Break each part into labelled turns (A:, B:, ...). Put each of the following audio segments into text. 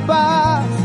A: 吧。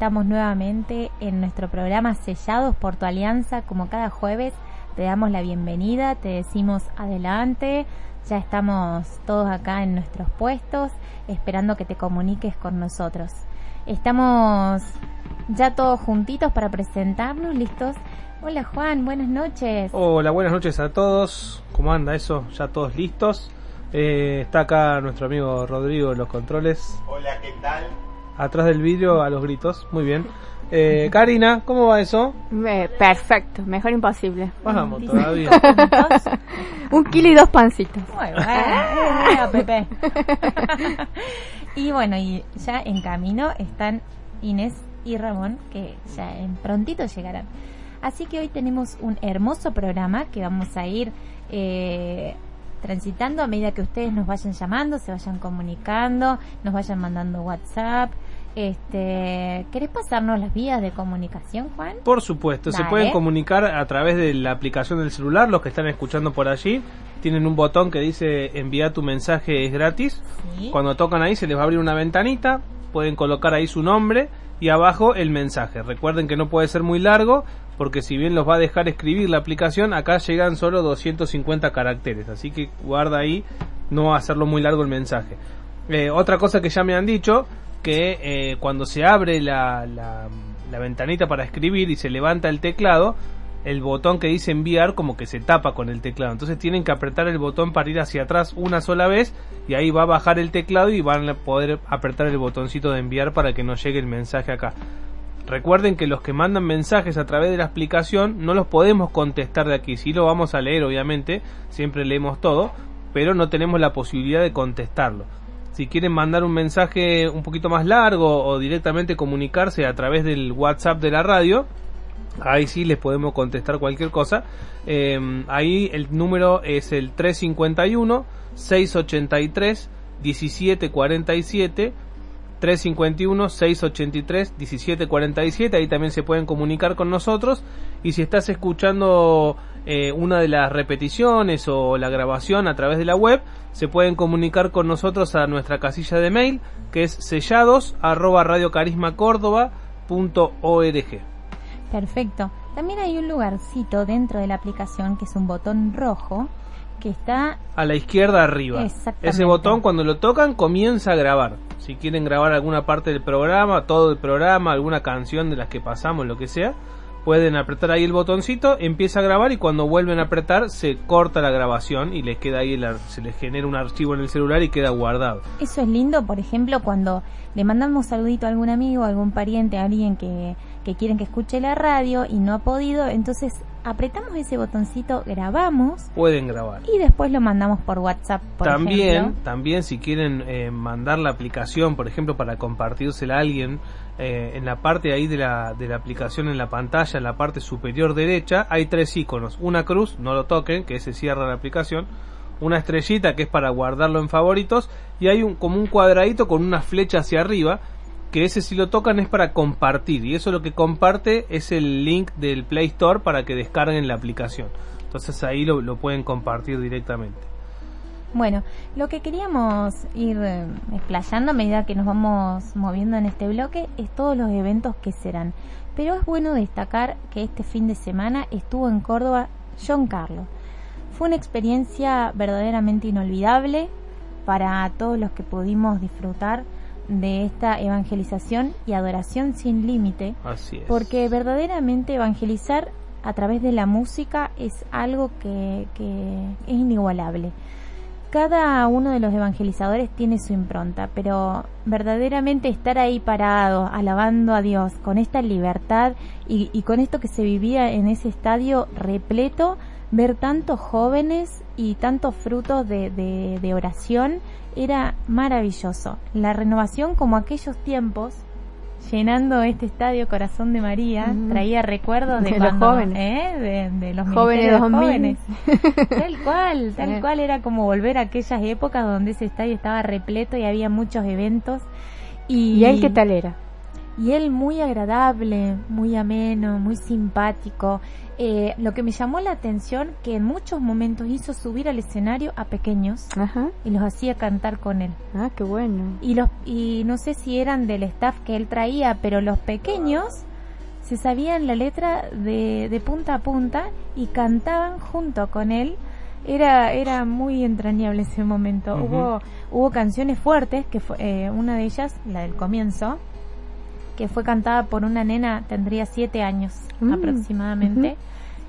A: estamos nuevamente en nuestro programa Sellados por tu Alianza. Como cada jueves, te damos la bienvenida, te decimos adelante. Ya estamos todos acá en nuestros puestos, esperando que te comuniques con nosotros. Estamos
B: ya todos juntitos para presentarnos, listos. Hola Juan, buenas noches.
C: Hola, buenas noches a todos. ¿Cómo anda eso? ¿Ya todos listos? Eh, está acá nuestro amigo Rodrigo de los controles.
D: Hola, ¿qué tal?
C: Atrás del vídeo a los gritos. Muy bien. Eh, Karina, ¿cómo va eso?
E: Eh, perfecto, mejor imposible.
C: Vamos
B: Dice-
C: todavía.
E: Un kilo y dos pancitos.
B: Muy bueno, eh, mira, Pepe. y bueno, y ya en camino están Inés y Ramón, que ya en prontito llegarán. Así que hoy tenemos un hermoso programa que vamos a ir eh, transitando a medida que ustedes nos vayan llamando, se vayan comunicando, nos vayan mandando WhatsApp. Este, ¿Querés pasarnos las vías de comunicación, Juan?
C: Por supuesto, se pueden comunicar a través de la aplicación del celular, los que están escuchando por allí. Tienen un botón que dice envía tu mensaje es gratis.
B: Sí.
C: Cuando tocan ahí se les va a abrir una ventanita, pueden colocar ahí su nombre y abajo el mensaje. Recuerden que no puede ser muy largo porque si bien los va a dejar escribir la aplicación, acá llegan solo 250 caracteres, así que guarda ahí no hacerlo muy largo el mensaje. Eh, otra cosa que ya me han dicho, que eh, cuando se abre la, la, ventanita para escribir y se levanta el teclado, el botón que dice enviar como que se tapa con el teclado. Entonces tienen que apretar el botón para ir hacia atrás una sola vez y ahí va a bajar el teclado y van a poder apretar el botoncito de enviar para que nos llegue el mensaje acá. Recuerden que los que mandan mensajes a través de la aplicación no los podemos contestar de aquí. Sí lo vamos a leer, obviamente, siempre leemos todo, pero no tenemos la posibilidad de contestarlo. Si quieren mandar un mensaje un poquito más largo o directamente comunicarse a través del WhatsApp de la radio, ahí sí les podemos contestar cualquier cosa. Eh, ahí el número es el 351 683 1747 351 683 1747 ahí también se pueden comunicar con nosotros. Y si estás escuchando eh, una de las repeticiones o la grabación a través de la web se pueden comunicar con nosotros a nuestra casilla de mail que es sellados arroba radiocarismacórdoba.org
B: Perfecto. También hay un lugarcito dentro de la aplicación que es un botón rojo que está
C: a la izquierda arriba. Ese botón cuando lo tocan comienza a grabar. Si quieren grabar alguna parte del programa, todo el programa, alguna canción de las que pasamos, lo que sea, pueden apretar ahí el botoncito, empieza a grabar y cuando vuelven a apretar se corta la grabación y les queda ahí el se les genera un archivo en el celular y queda guardado.
B: Eso es lindo, por ejemplo, cuando le mandamos saludito a algún amigo, a algún pariente, a alguien que, que quieren que escuche la radio y no ha podido, entonces apretamos ese botoncito, grabamos
C: Pueden grabar.
B: y después lo mandamos por WhatsApp, por
C: también,
B: ejemplo.
C: también si quieren eh, mandar la aplicación, por ejemplo, para compartírsela a alguien, eh, en la parte ahí de la, de la aplicación en la pantalla, en la parte superior derecha, hay tres iconos. Una cruz, no lo toquen, que se cierra la aplicación. Una estrellita, que es para guardarlo en favoritos. Y hay un, como un cuadradito con una flecha hacia arriba, que ese si lo tocan es para compartir. Y eso lo que comparte es el link del Play Store para que descarguen la aplicación. Entonces ahí lo, lo pueden compartir directamente.
B: Bueno, lo que queríamos ir eh, explayando a medida que nos vamos moviendo en este bloque es todos los eventos que serán. Pero es bueno destacar que este fin de semana estuvo en Córdoba John Carlos. Fue una experiencia verdaderamente inolvidable para todos los que pudimos disfrutar de esta evangelización y adoración sin límite
C: Así es.
B: porque verdaderamente evangelizar a través de la música es algo que, que es inigualable. Cada uno de los evangelizadores tiene su impronta, pero verdaderamente estar ahí parado, alabando a Dios, con esta libertad y, y con esto que se vivía en ese estadio repleto, ver tantos jóvenes y tantos frutos de, de- de oración, era maravilloso. La renovación como aquellos tiempos llenando este estadio Corazón de María, traía recuerdos de,
E: De los
B: cuando,
E: jóvenes.
B: ¿eh? de, de los
E: Jóvenes
B: ministerios
E: 2000.
B: jóvenes. Tal cual, tal
E: Sí.
B: cual era como volver a aquellas épocas donde ese estadio estaba repleto y había muchos eventos. Y,
E: ¿Y él qué tal era?
B: Y él muy agradable, muy ameno, muy simpático. Eh, lo que me llamó la atención que en muchos momentos hizo subir al escenario a pequeños
E: Ajá.
B: y los hacía cantar con él.
E: Ah, qué bueno.
B: Y los y no sé si eran del staff que él traía, pero los pequeños se sabían la letra de, de punta a punta y cantaban junto con él. Era era muy entrañable ese momento. Hubo hubo canciones fuertes que fue eh, una de ellas, la del comienzo, que fue cantada por una nena, tendría siete años
E: Mm,
B: aproximadamente,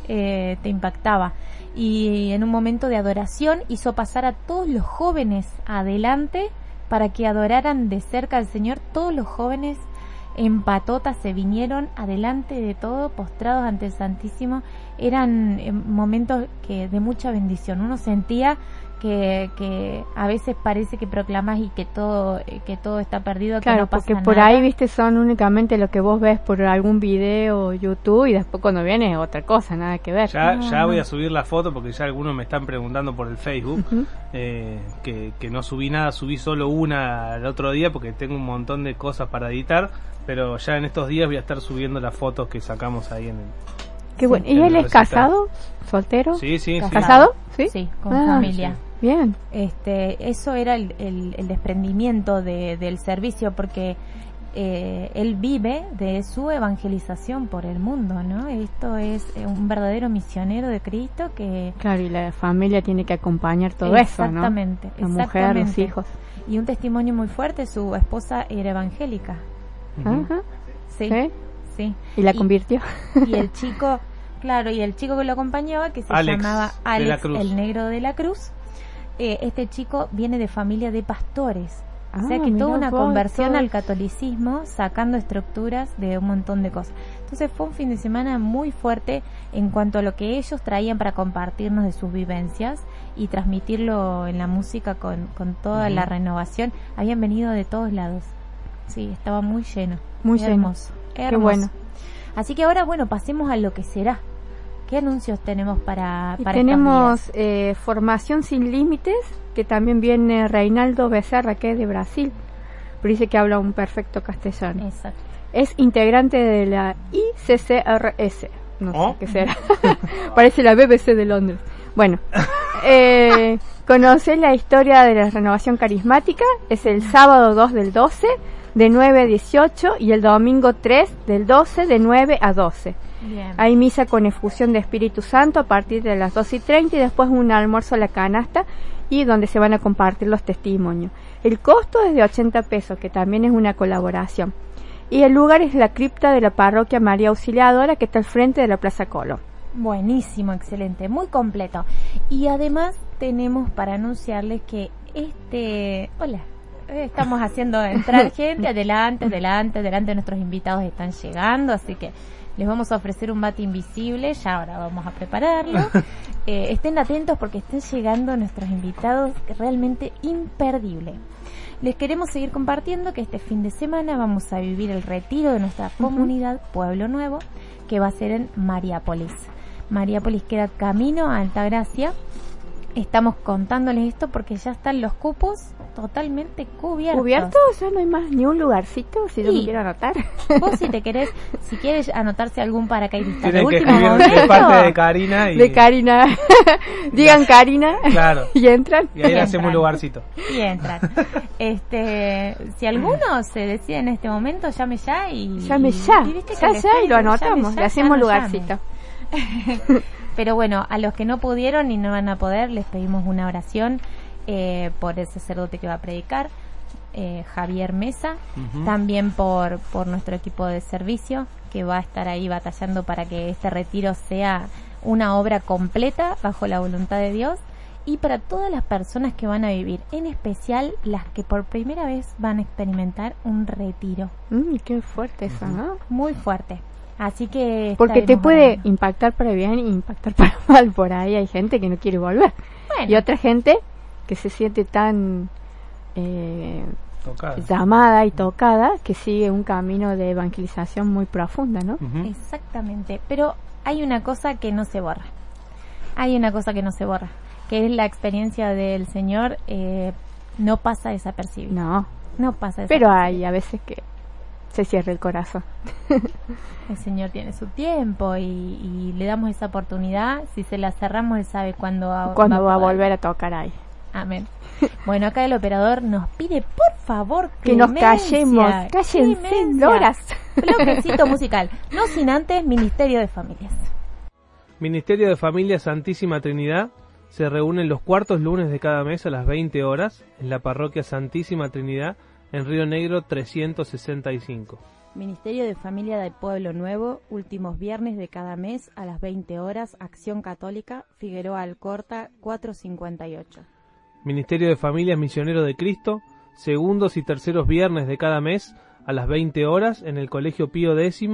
B: eh, te impactaba. Y en un momento de adoración hizo pasar a todos los jóvenes adelante para que adoraran de cerca al Señor. Todos los jóvenes en patotas se vinieron adelante de todo, postrados ante el Santísimo. Eran eh, momentos que de mucha bendición. Uno sentía que, que a veces parece que proclamas y que todo que todo está perdido, que
E: Claro,
B: no pasa
E: porque por
B: nada.
E: ahí, viste, son únicamente lo que vos ves por algún video o YouTube y después cuando viene es otra cosa, nada que ver.
C: Ya,
B: No,
C: ya
B: no.
C: voy a subir la foto porque ya algunos me están preguntando por el Facebook eh, que, que no subí nada, subí solo una el otro día porque tengo un montón de cosas para editar, pero ya en estos días voy a estar subiendo las fotos que sacamos ahí en el...
E: Qué bueno.
C: en
E: ¿Y él es casado? ¿Soltero?
C: Sí, sí, sí.
E: ¿Casado? Sí.
B: Sí, con
E: Ah,
B: familia.
E: Bien.
B: Este, eso era el, el- el desprendimiento de- del servicio porque eh, él vive de su evangelización por el mundo, ¿no? Esto es eh, un verdadero misionero de Cristo que
E: Claro, y la familia tiene que acompañar todo eso, ¿no?
B: exactamente,
E: La mujer, los hijos.
B: y un testimonio muy fuerte, su esposa era evangélica.
E: Ajá.
B: sí,
E: ¿Sí?
B: sí.
E: Y la convirtió.
B: y el chico, claro, y el chico que lo acompañaba, que se
C: Alex
B: llamaba Alex, el negro de la cruz, eh, este chico viene de familia de pastores. o sea
E: Ah,
B: que tuvo una
E: vos,
B: conversión
E: todo.
B: al catolicismo, sacando estructuras de un montón de cosas. Entonces fue un fin de semana muy fuerte en cuanto a lo que ellos traían para compartirnos de sus vivencias y transmitirlo en la música con, con toda la renovación. Habían venido de todos lados. Sí, estaba muy lleno.
E: Muy lleno.
B: hermoso.
E: Qué bueno.
B: Así que ahora, bueno, pasemos a lo que será. ¿Qué anuncios tenemos para, para estos
E: tenemos
B: días?
E: eh, Formación Sin Límites, que también viene Reinaldo Becerra, que es de Brasil, pero dice que habla un perfecto castellano.
B: Exacto.
E: Es integrante de la ICCRS. No
C: ¿Oh?
E: sé qué será. Parece la BBC de Londres. Bueno, eh, conocer la historia de la renovación carismática. Es el sábado 2 del 12, de 9 a 18, y el domingo 3 del 12, de 9 a 12.
B: Bien.
E: Hay misa con efusión de Espíritu Santo a partir de las 2 y 30 y después un almuerzo a la canasta y donde se van a compartir los testimonios. El costo es de 80 pesos, que también es una colaboración. Y el lugar es la cripta de la parroquia María Auxiliadora, que está al frente de la Plaza Colón.
B: Buenísimo, excelente, muy completo. Y además tenemos para anunciarles que este... Hola. eh, Estamos haciendo entrar gente, adelante, adelante, adelante, nuestros invitados están llegando, así que les vamos a ofrecer un bate invisible, ya ahora vamos a prepararlo. Eh, estén atentos porque están llegando nuestros invitados realmente imperdible. Les queremos seguir compartiendo que este fin de semana vamos a vivir el retiro de nuestra comunidad Pueblo Nuevo, que va a ser en Mariápolis. Mariápolis queda camino a Altagracia. Estamos contándoles esto porque ya están los cupos totalmente cubiertos.
E: ¿Cubierto? Ya no hay más ni un lugarcito, si yo
B: Sí.
E: me quiero anotar.
B: Vos si te querés, si quieres anotarse algún paracaidista de
C: que
B: último
C: de parte de Karina y...
E: De Karina. Digan Karina.
C: Claro.
E: y entran.
C: Y ahí le
B: Entran.
C: hacemos un lugarcito.
B: y entran. Este, si alguno se decide en este momento, llame ya y
E: Llame
B: y-
E: ya.
B: y viste que
E: Ya, ya, y lo anotamos.
B: ya,
E: Le hacemos
B: no
E: lugarcito.
B: Pero bueno, a los que no pudieron y no van a poder, les pedimos una oración eh, por el sacerdote que va a predicar, eh, Javier Mesa, también por, por nuestro equipo de servicio que va a estar ahí batallando para que este retiro sea una obra completa bajo la voluntad de Dios y para todas las personas que van a vivir, en especial las que por primera vez van a experimentar un retiro
E: Mm, qué fuerte eso, ¿no?
B: muy fuerte. Así que
E: Porque te puede impactar para bien y impactar para mal. Por ahí hay gente que no quiere volver.
B: Bueno,
E: Y otra gente que se siente tan eh, llamada y tocada que sigue un camino de evangelización muy profunda, ¿no?
B: Exactamente, pero hay una cosa que no se borra. Hay una cosa que no se borra, que es la experiencia del Señor eh, no pasa desapercibida.
E: No,
B: No pasa
E: pero hay a veces que se cierra el corazón.
B: El Señor tiene su tiempo y, y le damos esa oportunidad. Si se la cerramos, Él sabe cuándo va,
E: Cuando va a volver a tocar ahí.
B: Amén. Bueno, acá el operador nos pide, por favor,
E: Que nos callemos. Cállense, loras.
B: Bloquecito musical. No sin antes, Ministerio de Familias.
C: Ministerio de Familia Santísima Trinidad se reúne los cuartos lunes de cada mes a las 20 horas en la parroquia Santísima Trinidad en Río Negro 365.
B: Ministerio de Familia del Pueblo Nuevo, últimos viernes de cada mes a las 20 horas, Acción Católica, Figueroa Alcorta, 458.
C: Ministerio de Familias Misionero de Cristo, segundos y terceros viernes de cada mes a las 20 horas en el Colegio Pío X,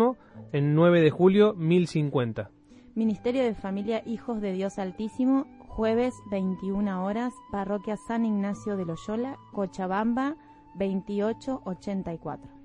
C: en 9 de julio 1050.
B: Ministerio de Familia Hijos de Dios Altísimo, jueves 21 horas, Parroquia San Ignacio de Loyola, Cochabamba, 2884.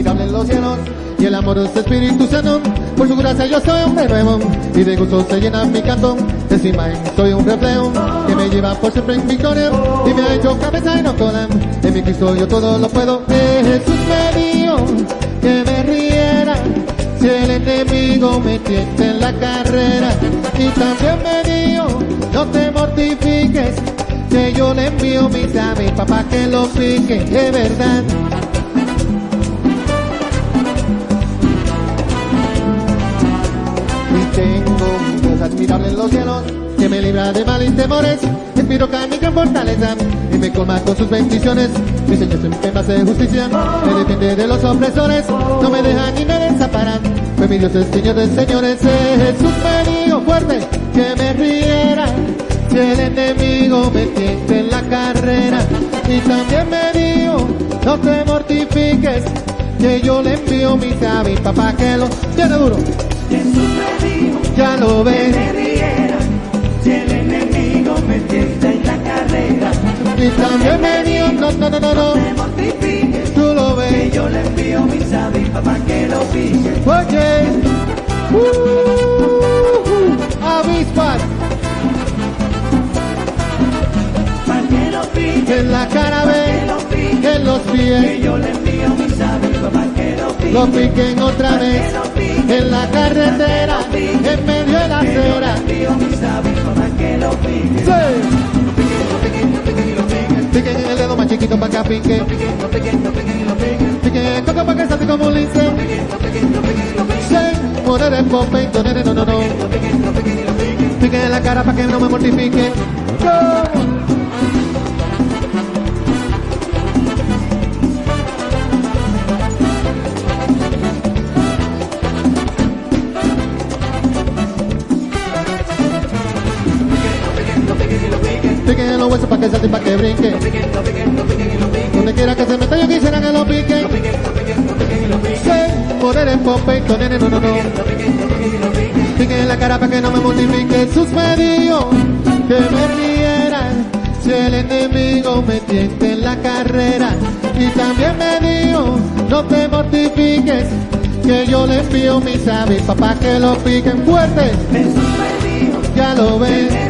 F: Un admirable en los cielos y el amor de su Espíritu Santo. Por su gracia yo soy hombre nuevo y de gusto se llena mi canto. Encima soy un reflejo que me lleva por siempre en victoria y me ha hecho cabeza y no cola. En mi Cristo yo todo lo puedo. Eh, Jesús me dijo que me riera si el enemigo me tienta en la carrera. Y también me dijo no te mortifiques que yo le envío aves papá que lo pique, es verdad. Tengo un Dios admirable en los cielos, que me libra de mal y temores, espiro que mi gran fortaleza, y me colma con sus bendiciones. Mi Señor siempre me hace justicia, me defiende de los opresores, no me deja ni me desampara. Pues mi Dios es Señor de señores, Jesús me dijo fuerte que me riera, si el enemigo me tienta en la carrera. Y también me dijo, no te mortifiques, que yo le envío mis avis, papá que lo tiene duro. Ya lo
G: que riera si el enemigo me tienta en la carrera.
F: Y también me dijo, no, no, no, no, tú lo
G: que
F: ves.
G: yo le envío mis avis papá que lo pique.
F: Oye, avispas
G: Pa' que lo pique,
F: en la cara
G: que
F: ve, en los
G: que
F: pies,
G: yo le envío mis avis papá que lo pique.
F: lo piquen otra vez, en la carretera, en medio de la acera. Piquen en el dedo más chiquito para que pique. Piquen en el coco para que salte como un lince. Poner el nene, no, no, no. Piquen en la cara para que no me mortifique. Piquen en los huesos para que salte y para que brinque. Donde quiera que se meta yo quisiera que lo pique. Sí, poner el pompeito, nene, no, no, no. Piquen en la cara para que no me mortifique. Sus me dijo que me riera si el enemigo me tienta en la carrera. Y también me dijo, no te mortifiques, que yo le envío mis avis, papá que lo piquen fuerte.
G: Jesús me dijo
F: Ya lo ves.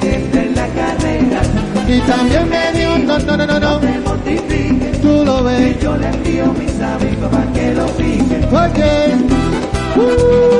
G: Me en la carrera.
F: Y también me dijo, no, no, no, no, no,
G: No te mortifiques,
F: tú lo ves.
G: yo le envío mis avis papá que lo pique.
F: Oye. Son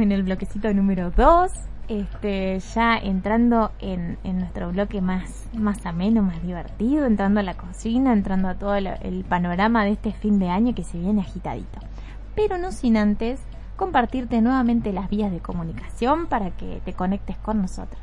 B: en el bloquecito número 2. Este, ya entrando en, nuestro bloque más, más ameno, más divertido, entrando a la cocina, entrando a todo lo- el panorama de este fin de año que se viene agitadito. Pero no sin antes compartirte nuevamente las vías de comunicación para que te conectes con nosotros.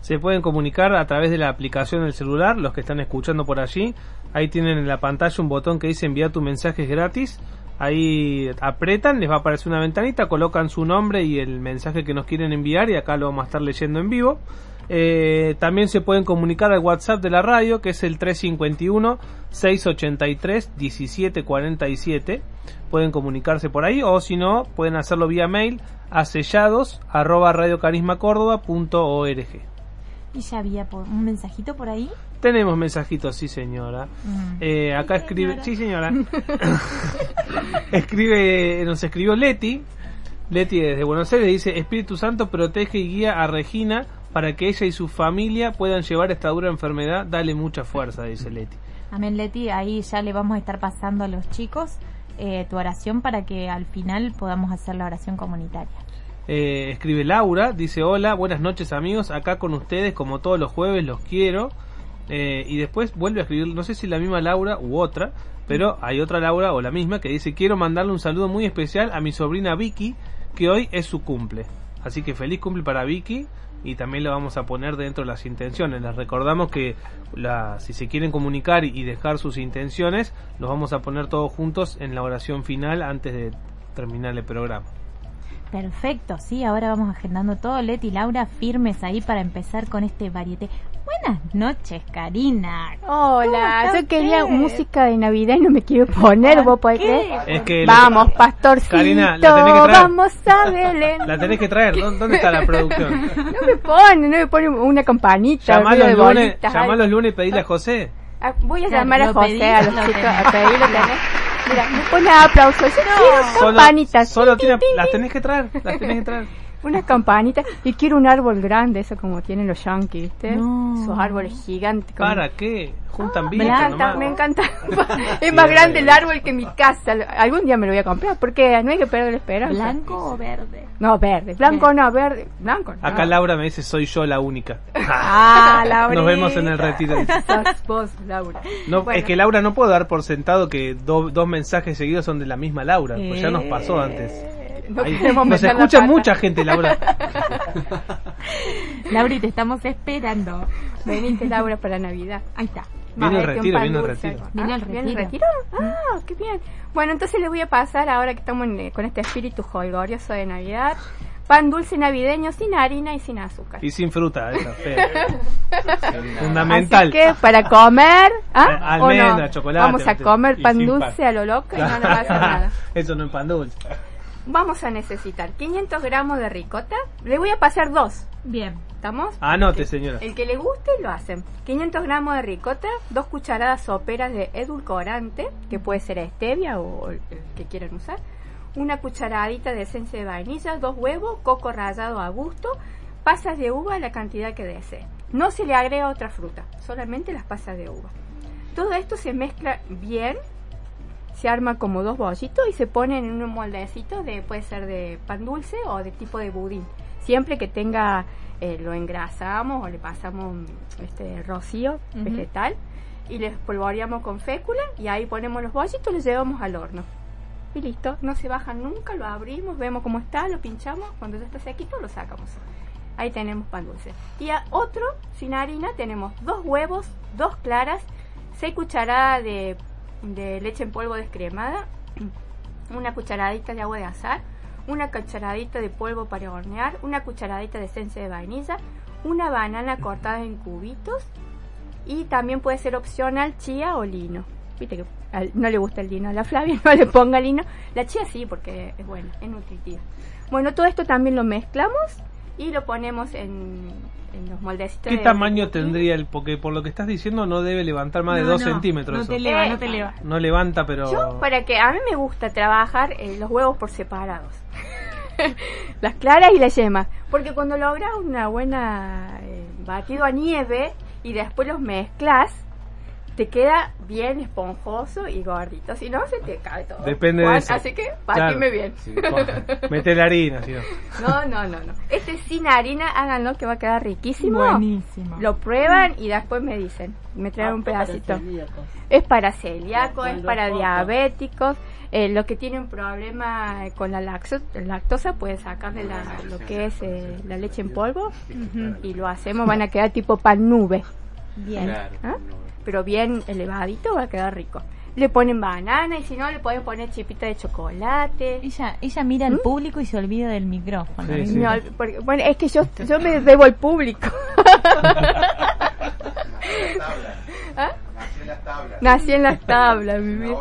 C: Se pueden comunicar a través de la aplicación del celular, los que están escuchando por allí. Ahí tienen en la pantalla un botón que dice enviar tu mensaje gratis. Ahí apretan, les va a aparecer una ventanita, colocan su nombre y el mensaje que nos quieren enviar y acá lo vamos a estar leyendo en vivo. Eh, también se pueden comunicar al WhatsApp de la radio, que es el 351-683-1747. Pueden comunicarse por ahí, o si no, pueden hacerlo vía mail a sellados arroba.
B: Y ya había un mensajito por ahí.
C: Tenemos mensajitos, sí señora.
B: Mm.
C: Eh, acá escribe, sí señora. escribe, nos escribió Leti. Leti desde Buenos Aires dice, Espíritu Santo protege y guía a Regina para que ella y su familia puedan llevar esta dura enfermedad. Dale mucha fuerza, dice Leti.
B: Amén, Leti, ahí ya le vamos a estar pasando a los chicos eh, tu oración para que al final podamos hacer la oración comunitaria.
C: Eh, escribe Laura, dice hola, buenas noches amigos, acá con ustedes como todos los jueves, los quiero. Eh, y después vuelve a escribir, no sé si la misma Laura u otra, pero hay otra Laura o la misma que dice quiero mandarle un saludo muy especial a mi sobrina Vicky, que hoy es su cumple. Así que feliz cumple para Vicky y también lo vamos a poner dentro de las intenciones. Les recordamos que la, si se quieren comunicar y dejar sus intenciones, los vamos a poner todos juntos en la oración final antes de terminar el programa.
B: Perfecto, sí, ahora vamos agendando todo. Leti y Laura firmes ahí para empezar con este varieté. Buenas noches, Karina. ¿Cómo
E: Hola, yo quería
B: usted?
E: música de Navidad y no me quiero poner, ¿vos podés
B: qué?
E: creer?
C: Es que
E: Vamos, pastorcito,
C: Karina, la tenés que traer.
E: vamos a Belén.
C: La tenés que traer. ¿Dó- ¿Dónde está la producción?
E: No me pone, no me pone una campanita.
C: Llamá los lunes, llamá los lunes y pedile a José.
E: Ah, voy a
B: Claro,
E: llamar a José, a los
B: lo
E: chicos, a pedirlo tenés. Mira, me pone aplausos. Yo quiero
C: Solo,
E: campanitas.
C: solo tiene,
E: tin,
C: las tenés que traer, las tenés que traer.
E: Unas campanitas. Y quiero un árbol grande, eso como tienen los yankees, ¿viste?
B: No.
E: Esos árboles gigantes. como-
C: ¿Para qué? Juntan
E: Me
C: vida
E: encanta,
C: nomás.
E: me encanta. es más grande el árbol que mi casa. Algún día me lo voy a comprar porque no hay que perder la esperanza.
B: ¿Blanco o verde?
E: No, verde. Blanco no, verde. Blanco no.
C: Acá Laura me dice soy yo la única.
E: Ah, Laura.
C: Nos vemos en el retiro.
E: Sos vos, Laura.
C: No,
E: Bueno.
C: Es que Laura no puedo dar por sentado que do- dos mensajes seguidos son de la misma Laura, pues ya nos pasó antes.
E: No
C: Ahí-
E: queremos
C: nos
E: meter la
C: escucha
E: pata.
C: mucha gente, Laura.
B: Laura, te estamos esperando.
E: Veniste, Laura, para Navidad.
B: Ahí está.
C: Viene el
E: Vamos,
C: retiro,
E: un pan
C: viene el
E: dulce.
C: retiro.
E: Ah,
B: Viene el
E: ¿viene el
B: retiro.
E: retiro? Ah, qué bien. Bueno, entonces les voy a pasar, ahora que estamos en- con este espíritu jolgorioso de Navidad, pan dulce navideño sin harina y sin azúcar.
C: Y sin fruta, esa fea. Fundamental.
E: Así que para comer, ¿ah? ¿O no?
C: almendra, chocolate,
E: Vamos a comer pan dulce
D: pan.
E: a lo loco y no nos va a hacer nada.
C: Eso no es pan dulce.
E: Vamos a necesitar 500 gramos de ricota. Le voy a pasar dos.
B: Bien.
E: ¿Estamos?
C: Anote, señora.
E: El que le guste lo hacen. 500 gramos de ricota, dos cucharadas soperas de edulcorante, que puede ser stevia o el que quieran usar, una cucharadita de esencia de vainilla, dos huevos, coco rallado a gusto, pasas de uva la cantidad que desee. No se le agrega otra fruta, solamente las pasas de uva. Todo esto se mezcla bien, se arma como dos bollitos y se pone en un moldecito de puede ser de pan dulce o de tipo de budín. Siempre que tenga eh, lo engrasamos o le pasamos este rocío vegetal y le espolvoreamos con fécula y ahí ponemos los bollitos y los llevamos al horno. Y listo, no se bajan nunca, lo abrimos, vemos cómo está, lo pinchamos, cuando ya está sequito lo sacamos. Ahí tenemos pan dulce. Y a otro, sin harina, tenemos dos huevos, dos claras, seis cucharadas de, de leche en polvo descremada, una cucharadita de agua de azar, una cucharadita de polvo para hornear, una cucharadita de esencia de vainilla, una banana cortada en cubitos y también puede ser opcional chía o lino. Viste que no le gusta el lino a la Flavia, no le ponga lino. La chía sí, porque es buena, es nutritiva. Bueno, todo esto también lo mezclamos y lo ponemos en, en los moldecitos.
C: ¿Qué
E: de-
C: tamaño tendría el? Porque por lo que estás diciendo no debe levantar más de
B: No,
C: 2
B: no,
C: centímetros.
B: No
C: eso.
B: te eleva,
E: Eh,
B: no te eleva.
C: No levanta, pero.
E: Yo, para que a mí me gusta trabajar eh, los huevos por separados. las claras y las yemas. Porque cuando logras una buena eh, batido a nieve y después los mezclas, te queda bien esponjoso y gordito. Si no, se te cae todo.
C: Depende de eso.
E: Así que,
C: Claro.
E: batime bien.
C: Mete la harina, si no.
E: No, no, no, no. Este sin harina, háganlo que va a quedar riquísimo.
B: Buenísimo.
E: Lo prueban y después me dicen. Me traen un pedacito. Es para celíacos, es para diabéticos. Eh, los que tienen problema con la laxo- lactosa pueden sacarle la- lo que es eh, la leche en polvo y lo hacemos, van a quedar tipo pan nube,
B: Bien.
E: ¿ah? Pero bien elevadito, va a quedar rico. Le ponen banana y si no le pueden poner chipita de chocolate.
B: Ella, ella mira al público y se olvida del micrófono.
C: Sí, sí.
E: No, porque- bueno, es que yo, yo me debo al público. ¿Ah? Nací en las tablas, mi vida.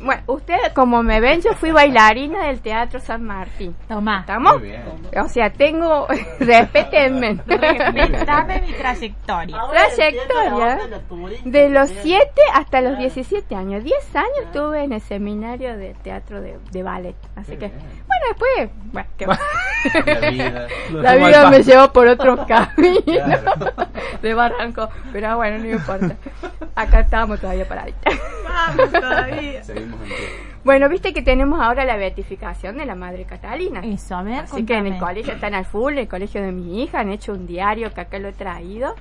E: Bueno, ustedes como me ven, yo fui bailarina del Teatro San Martín.
B: Tomá.
E: ¿Estamos? O sea, tengo, respétenme.
B: Dame mi trayectoria.
E: Trayectoria de los 7 hasta los 17 años. 10 años estuve en el seminario de teatro de, de ballet. Así que, después, bueno, ¿qué va?
D: La vida.
E: La me llevó por otros caminos
D: Claro.
E: de barranco, pero bueno, no importa. Acá estamos todavía paraditas.
D: Seguimos en pie.
E: Bueno, viste que tenemos ahora la beatificación de la Madre Catalina.
B: Eso, a ver,
E: Así que en el colegio están al full, el colegio de mi hija, han hecho un diario que acá lo he traído.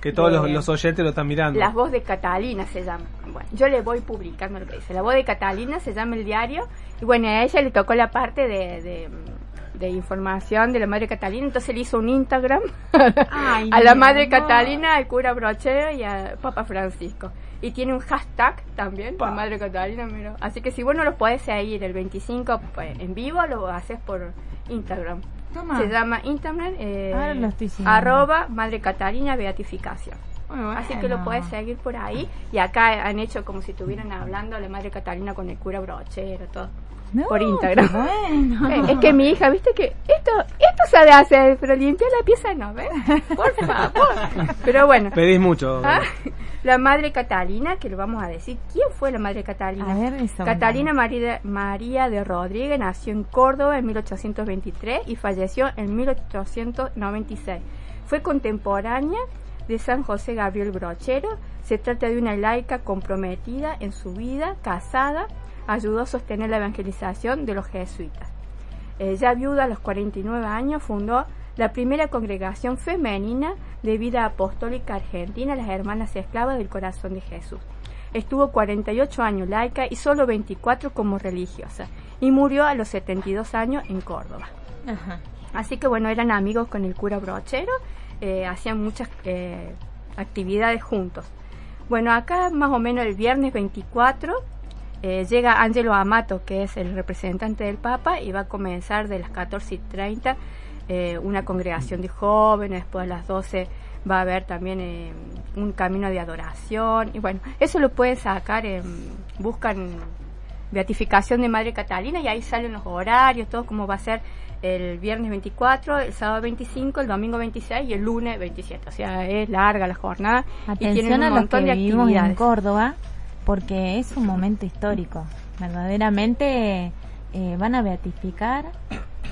C: Que todos los, los oyentes lo están mirando.
E: La voz de Catalina se llama. Bueno, yo le voy publicando lo que dice. La voz de Catalina se llama el diario. Y bueno, a ella le tocó la parte de, de, de información de la Madre Catalina. Entonces le hizo un Instagram
B: Ay,
E: a la Madre
B: amor.
E: Catalina, al cura Brochero y a Papa Francisco. Y tiene un hashtag también,
C: Pa.
E: la Madre Catalina. mira. Así que si vos no lo podés seguir el 25 pues, en vivo, lo haces por Instagram.
B: Toma.
E: Se llama Instagram, eh, arroba Madre Catalina Beatificación. Así que lo puedes seguir por ahí. Y acá han hecho como si estuvieran hablando la Madre Catalina con el cura brochero, todo.
B: No,
E: por Instagram.
B: Bueno.
E: Es que mi hija, viste que esto esto sabe hacer, pero limpiar la pieza no, ¿ves? Por favor. Pero bueno.
C: Pedís mucho.
E: Ah, La Madre Catalina, que lo vamos a decir. ¿Quién fue la Madre Catalina?
B: A ver, eso.
E: Catalina María, María de Rodríguez nació en Córdoba en 1823 y falleció en 1896. Fue contemporánea de San José Gabriel Brochero. Se trata de una laica comprometida en su vida, casada, ayudó a sostener la evangelización de los jesuitas. Eh, ya viuda a los 49 años, fundó la primera congregación femenina de vida apostólica argentina, las Hermanas Esclavas del Corazón de Jesús. Estuvo 48 años laica y solo 24 como religiosa, y murió a los 72 años en Córdoba.
B: Ajá.
E: Así que bueno, eran amigos con el cura brochero, eh, hacían muchas eh, actividades juntos. Bueno, acá más o menos el viernes 24 eh, llega Angelo Amato, que es el representante del Papa, y va a comenzar de las 14 y 30 eh, una congregación de jóvenes, después a las 12 va a haber también eh, un camino de adoración, y bueno, eso lo pueden sacar, buscan beatificación de Madre Catalina y ahí salen los horarios, todo como va a ser el viernes 24, el sábado 25, el domingo 26 y el lunes 27. O sea, es larga la jornada y tienen
B: Atención
E: un
B: a los que
E: montón de
B: vivimos en. Córdoba, porque es un momento histórico. Verdaderamente eh, van a beatificar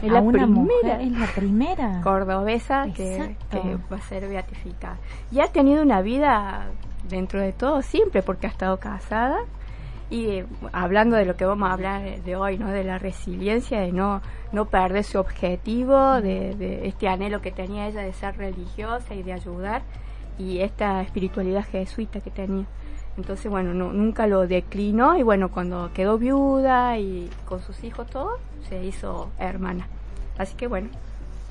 E: Es
B: a
E: la
B: una
E: primera.
B: mujer. Es la primera.
E: Cordobesa que, que va a ser beatificada. Y ha tenido una vida dentro de todo siempre porque ha estado casada y eh, hablando de lo que vamos a hablar de hoy, ¿no? De la resiliencia, de no, no perder su objetivo, de, de este anhelo que tenía ella de ser religiosa y de ayudar, y esta espiritualidad jesuita que tenía. Entonces, bueno, no- nunca lo declinó y bueno, cuando quedó viuda y con sus hijos todo, se hizo hermana. Así que bueno.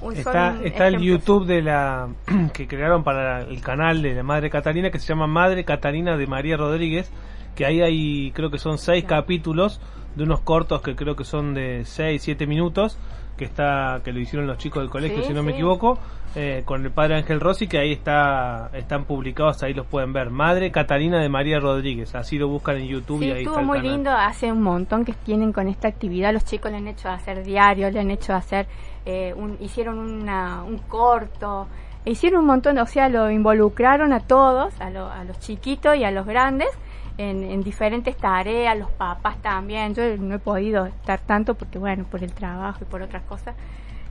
E: un-
C: Está, está el. YouTube de la que crearon para el canal de la Madre Catalina que se llama Madre Catalina de María Rodríguez, que ahí hay creo que son seis capítulos de unos cortos que creo que son de 6, 7 minutos que está que lo hicieron los chicos del colegio
E: Sí,
C: si no me equivoco eh, con el padre Ángel Rossi que ahí está están publicados ahí los pueden ver Madre Catalina de María Rodríguez así lo buscan en YouTube
E: Sí,
C: y ahí
E: estuvo
C: está
E: muy
C: canal.
E: lindo, hace un montón que tienen con esta actividad, los chicos le han hecho hacer diarios, le han hecho hacer, eh, un, hicieron una, un corto, hicieron un montón, o sea, lo involucraron a todos, a, lo- a los chiquitos y a los grandes, en, en diferentes tareas, los papás también, yo no he podido estar tanto porque, bueno, por el trabajo y por otras cosas,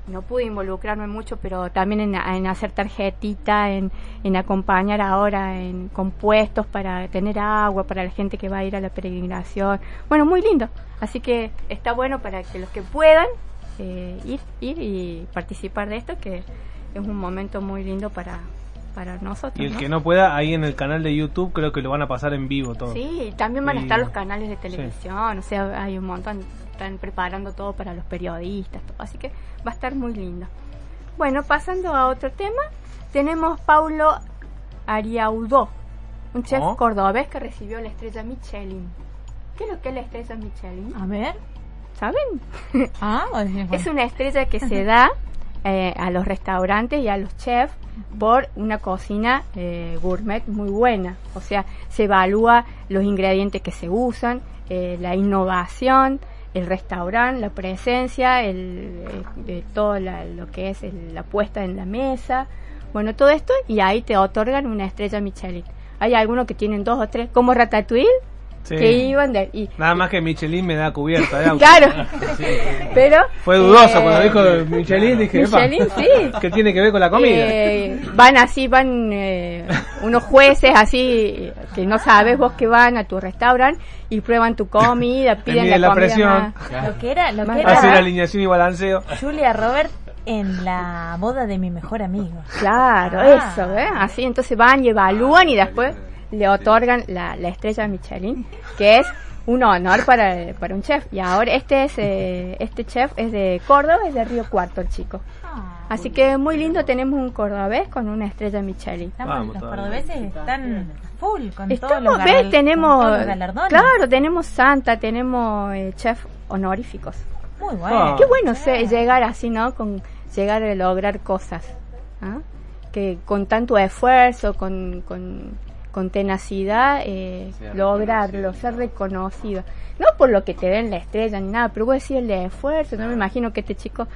E: no pude involucrarme mucho, pero también en, hacer tarjetita, en, en acompañar ahora en compuestos para tener agua para la gente que va a ir a la peregrinación. Bueno, muy lindo. Así que está bueno para que los que puedan eh, ir, ir y participar de esto, que es un momento muy lindo para, para nosotros.
C: y el
E: ¿no?
C: que no pueda ahí en el canal de YouTube creo que lo van a pasar en vivo todo
E: Sí, también van a estar los canales de televisión, o sea, hay un montón, están preparando todo para los periodistas, todo, así que va a estar muy lindo. Bueno, pasando a otro tema, tenemos Paulo Ariaudó, un chef
C: Oh.
E: cordobés que recibió la estrella Michelin. ¿Qué es lo que es la estrella Michelin?
B: A ver.
E: ¿Saben?
B: Ah.
E: Es una estrella que se da eh, a los restaurantes y a los chefs por una cocina eh, gourmet muy buena. O sea, se evalúa los ingredientes que se usan, eh, la innovación, el restaurante, la presencia, el, eh, de todo la- lo que es la puesta en la mesa. Bueno, todo esto y ahí te otorgan una estrella Michelin. Hay algunos que tienen dos o tres, como Ratatouille,
C: Sí.
E: que iban de... Y,
C: Nada más que Michelin me da cubierta de auto.
E: claro, pero...
C: Fue dudoso
E: eh,
C: cuando dijo Michelin, dije, "Epa,
E: Michelin, sí.
C: ¿qué tiene que ver con la comida?
E: Eh, van así, van eh, unos jueces así que no sabes vos que van a tu restaurante y prueban tu comida, piden la,
C: la
E: comida
C: presión.
E: más-
B: Lo que era, lo
E: Más
B: que
C: Hacer
B: era
C: alineación y balanceo.
B: Julia Robert en la boda de mi mejor amigo.
E: Claro,
B: Ah.
E: eso, ¿eh? Así, entonces van y evalúan y después le otorgan la, la estrella Michelin, que es un honor para, para un chef. Y ahora este es eh, este chef es de Córdoba, es de Río Cuarto el chico.
B: Ah,
E: Así que muy lindo, tenemos un cordobés con una estrella Michelin.
B: estamos-
C: Vamos
B: los cordobeses están full con todos los,
E: Estamos, ¿ves?
B: con
E: Tenemos,
B: todos los galardones.
E: claro, tenemos Santa, tenemos eh, chef honoríficos.
B: Muy bueno.
C: Ah.
E: Qué bueno sé, llegar así, ¿no? Con llegar a lograr cosas. ¿ah? Que con tanto esfuerzo, con, con, con tenacidad, eh, lograrlo, ser reconocido. No por lo que te den la estrella ni nada, pero voy a decir el esfuerzo. No me imagino que este chico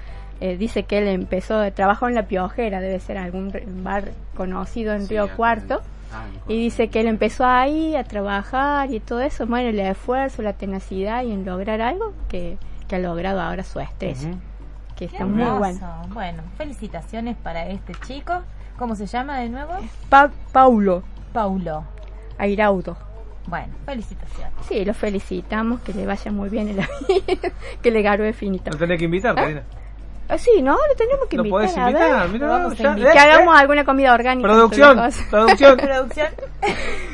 E: eh, dice que él empezó, trabajó en La Piojera, debe ser algún bar conocido en
D: Sí,
E: Río Cuarto.
D: ah,
E: Y dice que él empezó ahí a trabajar y todo eso, bueno, el esfuerzo, la tenacidad y en lograr algo que, que ha logrado ahora su estrella, que
B: Qué
E: está muy bueno.
B: Bueno, felicitaciones para este chico. ¿Cómo se llama de nuevo?
E: Pa- Paulo
B: Paulo.
E: Airaudo.
B: Bueno, felicitaciones.
E: Sí, lo felicitamos, que le vaya muy bien en la vida, que le garbe finito.
C: Lo tenés que invitar, Karina.
E: Ah, sí, ¿no? Lo tenemos que
C: ¿Lo
E: invitar.
C: podés
E: a ver.
C: invitar? Mira,
B: Lo vamos a
C: ya,
B: invitar.
E: Que
C: eh,
E: hagamos
C: eh.
E: alguna comida orgánica.
C: Producción, producción.
B: Producción.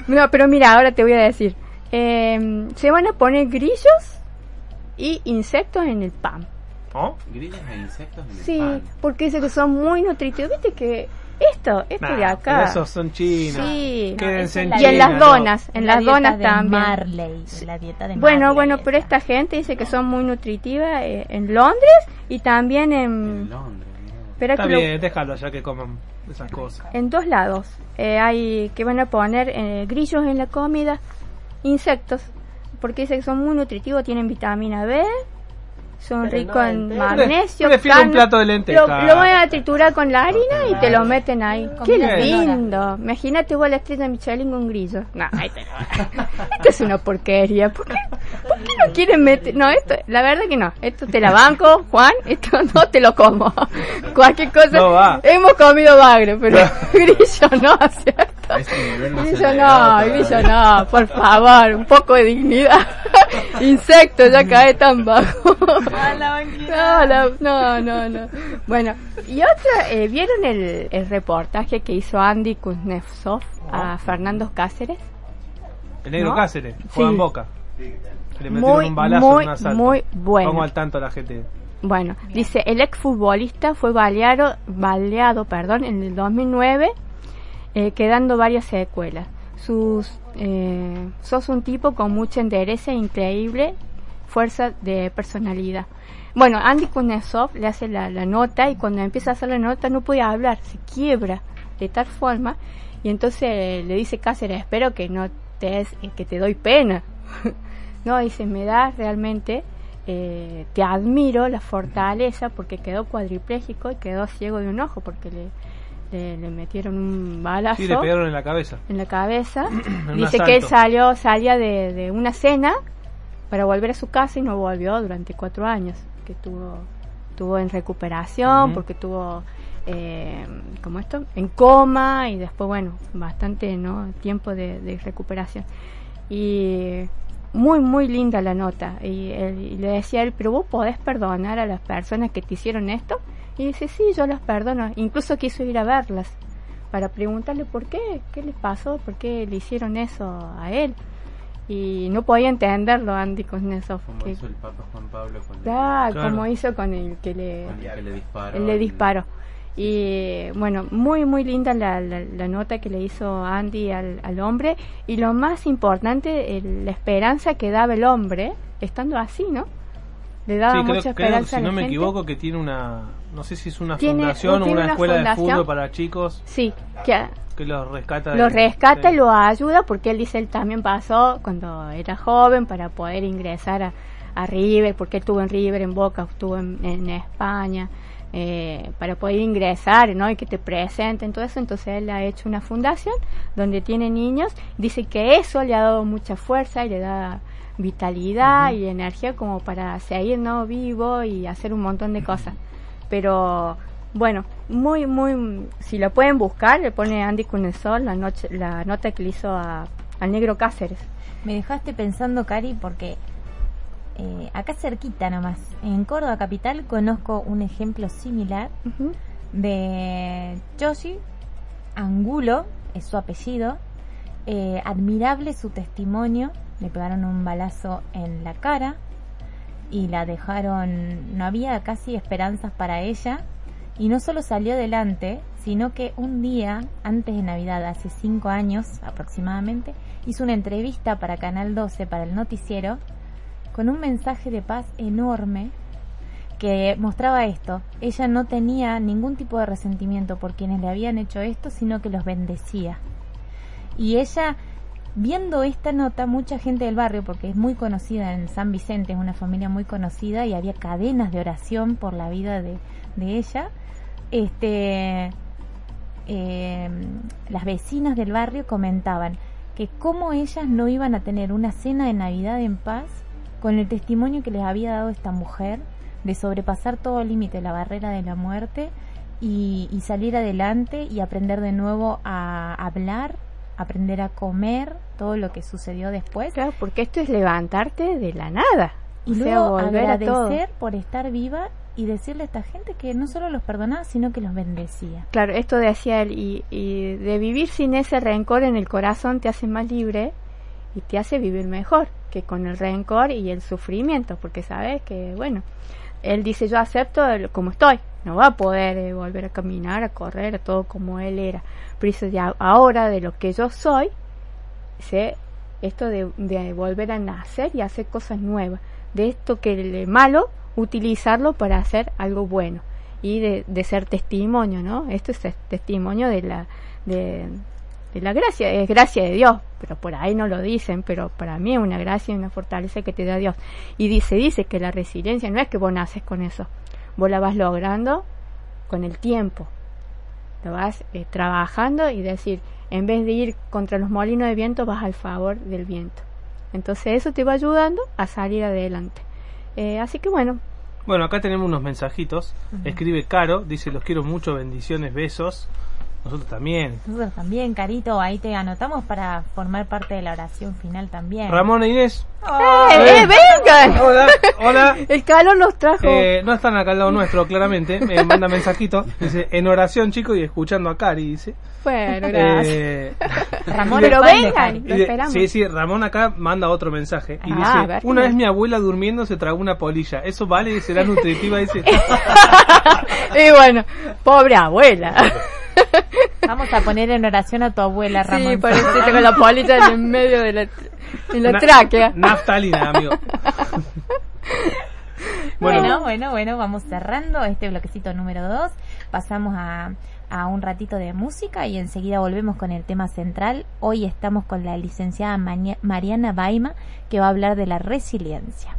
E: No, pero mira, ahora te voy a decir. Eh, se van a poner grillos y insectos en el pan.
C: ¿Oh?
D: Grillos e insectos en el
E: Sí,
D: pan.
E: porque dice que son muy nutritivos. Viste que esto, esto
C: Nah,
E: de acá.
C: esos son chinos.
E: Sí.
C: Quédense en
B: No,
E: y en
C: China,
E: las
C: no.
E: donas, en
B: La
E: las
B: dieta
E: donas
B: de
E: también.
B: Marley, la dieta de
E: Bueno,
B: Marley
E: bueno, pero esta gente dice que son muy nutritivas eh, en Londres y también
D: En
E: en...
D: Londres.
E: Pero es
C: Está
E: que lo-
C: bien, déjalo ya que coman esas cosas.
E: en dos lados. Eh, hay que van a poner eh, grillos en la comida, insectos, porque dice que son muy nutritivos, tienen vitamina B, son
C: Pero
E: ricos
C: no,
E: en
C: yo
E: magnesio.
C: prefiero un plato de lentejas.
E: Lo, lo van a triturar con la harina y te lo meten ahí. Qué lindo. Imagínate vos la estrella Michelin con grillo. No, ahí te- esto es una porquería. ¿Por qué, por qué no quieren meter? No, esto, la verdad que no. Esto te la banco, Juan. Esto no te lo como. Cualquier cosa.
C: No va.
E: Hemos comido bagre, pero grillo no, ¿cierto?
D: A ese nivel no ha
E: no, no, por favor, un poco de dignidad. Insecto ya cae tan bajo. No, la- no, no, no. Bueno, y otra, eh, ¿vieron el, el reportaje que hizo Andy Kuznetsov a Fernando Cáceres?
C: El negro
E: ¿No?
C: Cáceres, juega en
E: Sí.
C: boca. Le metieron
E: Muy,
C: un balazo
E: muy,
C: en un asalto.
E: muy bueno.
C: Pongo al tanto a la gente.
E: Bueno, dice, el exfutbolista fue baleado, baleado perdón, en el 2009, eh, quedando varias secuelas. Sus, eh, sos un tipo con mucha endereza e increíble fuerza de personalidad. Bueno, Andy Kuznetsov le hace la, la nota y cuando empieza a hacer la nota no puede hablar, se quiebra de tal forma y entonces le dice Cáceres, espero que no te es, que te doy pena. no, dice, me da realmente, eh, te admiro la fortaleza porque quedó cuadripléjico y quedó ciego de un ojo porque le, le, le metieron un balazo
C: Sí, le pegaron en la cabeza.
E: en la cabeza. Dice que él salió, salía de, de una cena para volver a su casa y no volvió durante cuatro años, que tuvo, tuvo en recuperación, porque tuvo, eh, como esto, en coma y después, bueno, bastante no tiempo de, de recuperación. Y muy, muy linda la nota. Y, él- y le decía él, pero vos podés perdonar a las personas que te hicieron esto. Y dice, sí, yo las perdono. Incluso quiso ir a verlas para preguntarle por qué, qué le pasó, por qué le hicieron eso a él. Y no podía entenderlo Andy Kuznetsov.
D: Como
E: que-
D: hizo el Papa Juan Pablo con,
E: Ah,
C: Claro.
E: como hizo con el que le,
D: con el que le disparó.
E: él le
D: el-
E: disparó. Y bueno, muy, muy linda la, la, la nota que le hizo Andy al, al hombre. Y lo más importante, el- la esperanza que daba el hombre, estando así, ¿no? Le daba
C: Sí, creo,
E: mucha
C: creo,
E: esperanza
C: si
E: a la
C: no me
E: gente.
C: equivoco, que tiene una. No sé si es una
E: Tiene-
C: fundación o una
E: una
C: escuela de
E: fundación.
C: fútbol para chicos
E: Sí, que
C: que los rescata.
E: lo
C: de-
E: rescata,
C: sí.
E: lo ayuda, porque él dice él también pasó cuando era joven para poder ingresar a, a River, porque estuvo en River, en Boca, estuvo en, en España, eh, para poder ingresar, ¿no? Y que te presenten todo eso. Entonces él ha hecho una fundación donde tiene niños. Dice que eso le ha dado mucha fuerza y le da vitalidad y energía como para seguir, ¿no? Vivo y hacer un montón de cosas. Pero bueno, muy, muy, si lo pueden buscar, le pone Andy Cunesol la, noche, la nota que le hizo a, al negro Cáceres.
B: Me dejaste pensando, Cari, porque eh, acá cerquita nomás, en Córdoba Capital, conozco un ejemplo similar de Yoshi Angulo, es su apellido. Eh, admirable su testimonio. Le pegaron un balazo en la cara y la dejaron. No había casi esperanzas para ella. Y no solo salió adelante, sino que un día antes de Navidad, hace cinco años aproximadamente, hizo una entrevista para Canal 12, para el noticiero, con un mensaje de paz enorme que mostraba esto. Ella no tenía ningún tipo de resentimiento por quienes le habían hecho esto, sino que los bendecía. Y ella, viendo esta nota, mucha gente del barrio, porque es muy conocida en San Vicente, es una familia muy conocida y había cadenas de oración por la vida de, de ella, este, eh, las vecinas del barrio comentaban que cómo ellas no iban a tener una cena de Navidad en paz con el testimonio que les había dado esta mujer de sobrepasar todo límite, la barrera de la muerte y, y salir adelante y aprender de nuevo a hablar, aprender a comer, todo lo que sucedió después
E: Claro, porque esto es levantarte de la nada.
B: y
E: O
B: luego
E: volver a todo.
B: agradecer por estar viva y decirle a esta gente que no solo los perdonaba, sino que los bendecía.
E: Claro, esto decía él, y, y de vivir sin ese rencor en el corazón te hace más libre y te hace vivir mejor que con el rencor y el sufrimiento, porque sabes que, bueno, él dice, yo acepto como estoy, no va a poder eh, volver a caminar, a correr, a todo como él era, pero dice, ya, ahora de lo que yo soy, sé esto de, de volver a nacer y hacer cosas nuevas, de esto que el malo, utilizarlo para hacer algo bueno y de, de ser testimonio, ¿no? Esto es testimonio de la de la gracia, es gracia de Dios, pero por ahí no lo dicen, pero para mí es una gracia y una fortaleza que te da Dios. Y dice, dice que la resiliencia no es que vos naces con eso, vos la vas logrando con el tiempo, lo vas eh, trabajando y decir, en vez de ir contra los molinos de viento, vas al favor del viento. Entonces eso te va ayudando a salir adelante. Eh, así que bueno,
C: Bueno, acá tenemos unos mensajitos. Escribe Caro, dice los quiero mucho, bendiciones, besos. Nosotros también.
B: Nosotros también, Carito, ahí te anotamos para formar parte de la oración final también.
C: Ramón e Inés.
E: ¡Eh, eh, vengan!
C: Hola, hola.
E: El calor nos trajo.
C: Eh, no están acá al lado nuestro, claramente. Me manda mensajito. Dice, en oración, chicos, y escuchando a Cari, dice.
E: bueno, gracias.
C: Eh,
B: Ramón
E: Pero vengan. Lo esperamos.
C: sí, sí, Ramón acá manda otro mensaje. Y
E: Ah,
C: dice,
E: ver,
C: una
E: ¿qué
C: vez mi abuela durmiendo se tragó una polilla. ¿Eso vale y será nutritiva? Dice,
E: y bueno, pobre abuela.
B: Vamos a poner en oración a tu abuela, Ramón.
E: sí, pareciste con la polita en el medio de la, en la
C: Na-
E: tráquea.
C: Naftalina, amigo.
B: Bueno, bueno, bueno, vamos cerrando este bloquecito número 2. Pasamos a, a un ratito de música y enseguida volvemos con el tema central. Hoy estamos con la licenciada Mariana Baima que va a hablar de la resiliencia.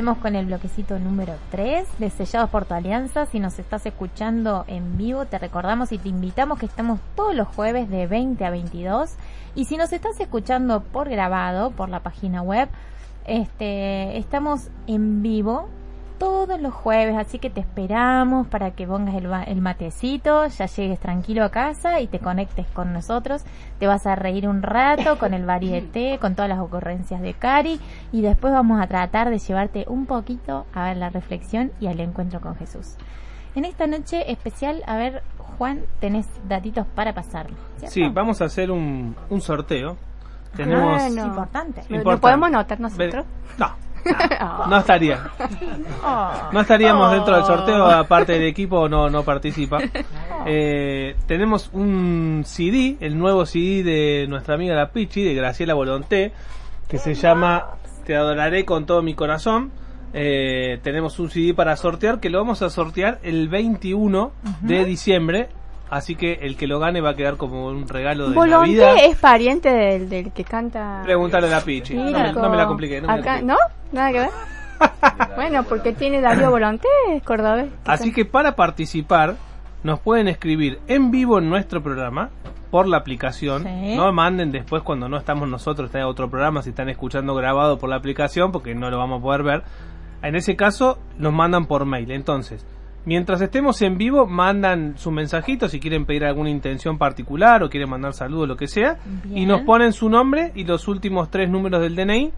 B: Volvemos con el bloquecito número 3 de Sellados por tu Alianza. Si nos estás escuchando en vivo, te recordamos y te invitamos que estamos todos los jueves de 20 a 22. Y si nos estás escuchando por grabado, por la página web, este, estamos en vivo todos los jueves, así que te esperamos para que pongas el, ba- el matecito, ya llegues tranquilo a casa y te conectes con nosotros. Te vas a reír un rato con el varieté, con todas las ocurrencias de Cari y después vamos a tratar de llevarte un poquito a ver la reflexión y al encuentro con Jesús. En esta noche especial, a ver, Juan, tenés datitos para pasarlo. ¿cierto?
C: Sí, vamos a hacer un, un sorteo. Tenemos...
E: Bueno.
B: Importante.
E: ¿Lo-
C: Importante.
E: ¿Lo podemos anotar nosotros?
C: No, no, no estaría. No estaríamos dentro del sorteo, aparte del equipo no, no participa. Eh, tenemos un CD, el nuevo CD de nuestra amiga La Pichi, de Graciela Volonté, que se llama Te adoraré con todo mi corazón. Eh, tenemos un CD para sortear que lo vamos a sortear el 21 de diciembre. Así que el que lo gane va a quedar como un regalo de
E: Volonté
C: Navidad.
E: es pariente del, del que canta.
C: Preguntarle a la Pichi. No, me- no me la compliqué. No me la
E: Acá,
C: compliqué.
E: ¿No? ¿Nada que ver? bueno, porque tiene Darío Volonté, es cordobés.
C: Así que para participar nos pueden escribir en vivo en nuestro programa por la aplicación.
B: Sí.
C: No manden después cuando no estamos nosotros, está en otro programa, si están escuchando grabado por la aplicación, porque no lo vamos a poder ver. En ese caso nos mandan por mail. Entonces, mientras estemos en vivo, mandan su mensajito si quieren pedir alguna intención particular o quieren mandar saludos, lo que sea. Y nos ponen su nombre y los últimos tres números del DNI.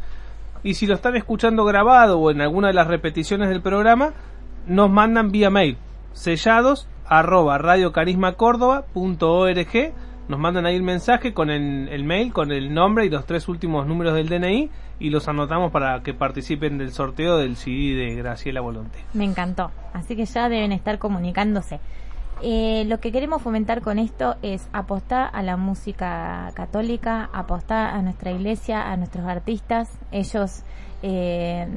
C: Y si lo están escuchando grabado o en alguna de las repeticiones del programa, nos mandan vía mail sellados arroba radiocarismacórdoba.org nos mandan ahí el mensaje con el, el mail, con el nombre y los tres últimos números del DNI y los anotamos para que participen del sorteo del CD de Graciela Volonté.
B: Me encantó. Así que ya deben estar comunicándose. Eh, lo que queremos fomentar con esto es apostar a la música católica, apostar a nuestra iglesia, a nuestros artistas. Ellos eh,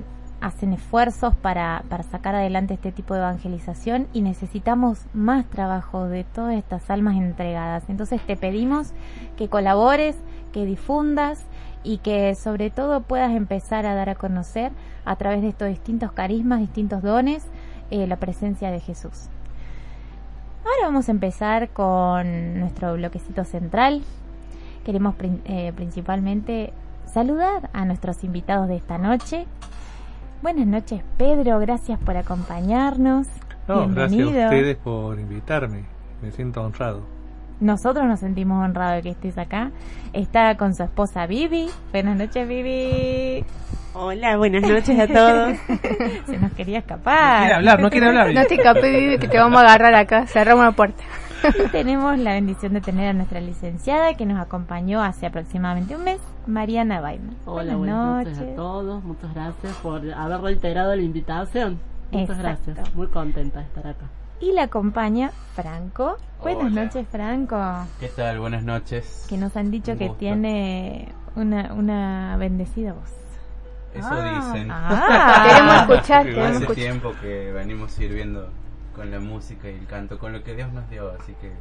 B: hacen esfuerzos para, para sacar adelante este tipo de evangelización y necesitamos más trabajo de todas estas almas entregadas. Entonces te pedimos que colabores, que difundas y que sobre todo puedas empezar a dar a conocer a través de estos distintos carismas, distintos dones, eh, la presencia de Jesús. Ahora vamos a empezar con nuestro bloquecito central. Queremos eh, principalmente saludar a nuestros invitados de esta noche. Buenas noches, Pedro. Gracias por acompañarnos.
H: No, gracias a
B: Bienvenido.
H: ustedes por invitarme. Me siento honrado.
B: Nosotros nos sentimos honrados de que estés acá. Está con su esposa Vivi. Buenas noches, Vivi.
I: Hola, buenas noches a todos.
B: Se nos quería escapar.
C: Quiere hablar, no quiere hablar.
E: No te escapes, Vivi, que te vamos a agarrar acá. Cerramos la puerta.
B: Y tenemos la bendición de tener a nuestra licenciada que nos acompañó hace aproximadamente un mes, Mariana Weidman.
I: Hola, buenas noches a todos. Muchas gracias por haber reiterado la invitación. Muchas
B: Exacto.
I: gracias. Muy contenta de estar acá.
B: Y la acompaña Franco. Buenas
D: Hola.
B: noches, Franco.
D: ¿Qué tal? Buenas noches.
B: Que nos han dicho
D: Un
B: que
D: gusto.
B: tiene una, una bendecida voz.
D: Eso
B: Ah.
D: dicen.
B: Ah.
E: Queremos escuchar, queremos
D: hace
E: escuchar.
D: tiempo que venimos sirviendo con la música y el canto, con lo que Dios nos dio, así que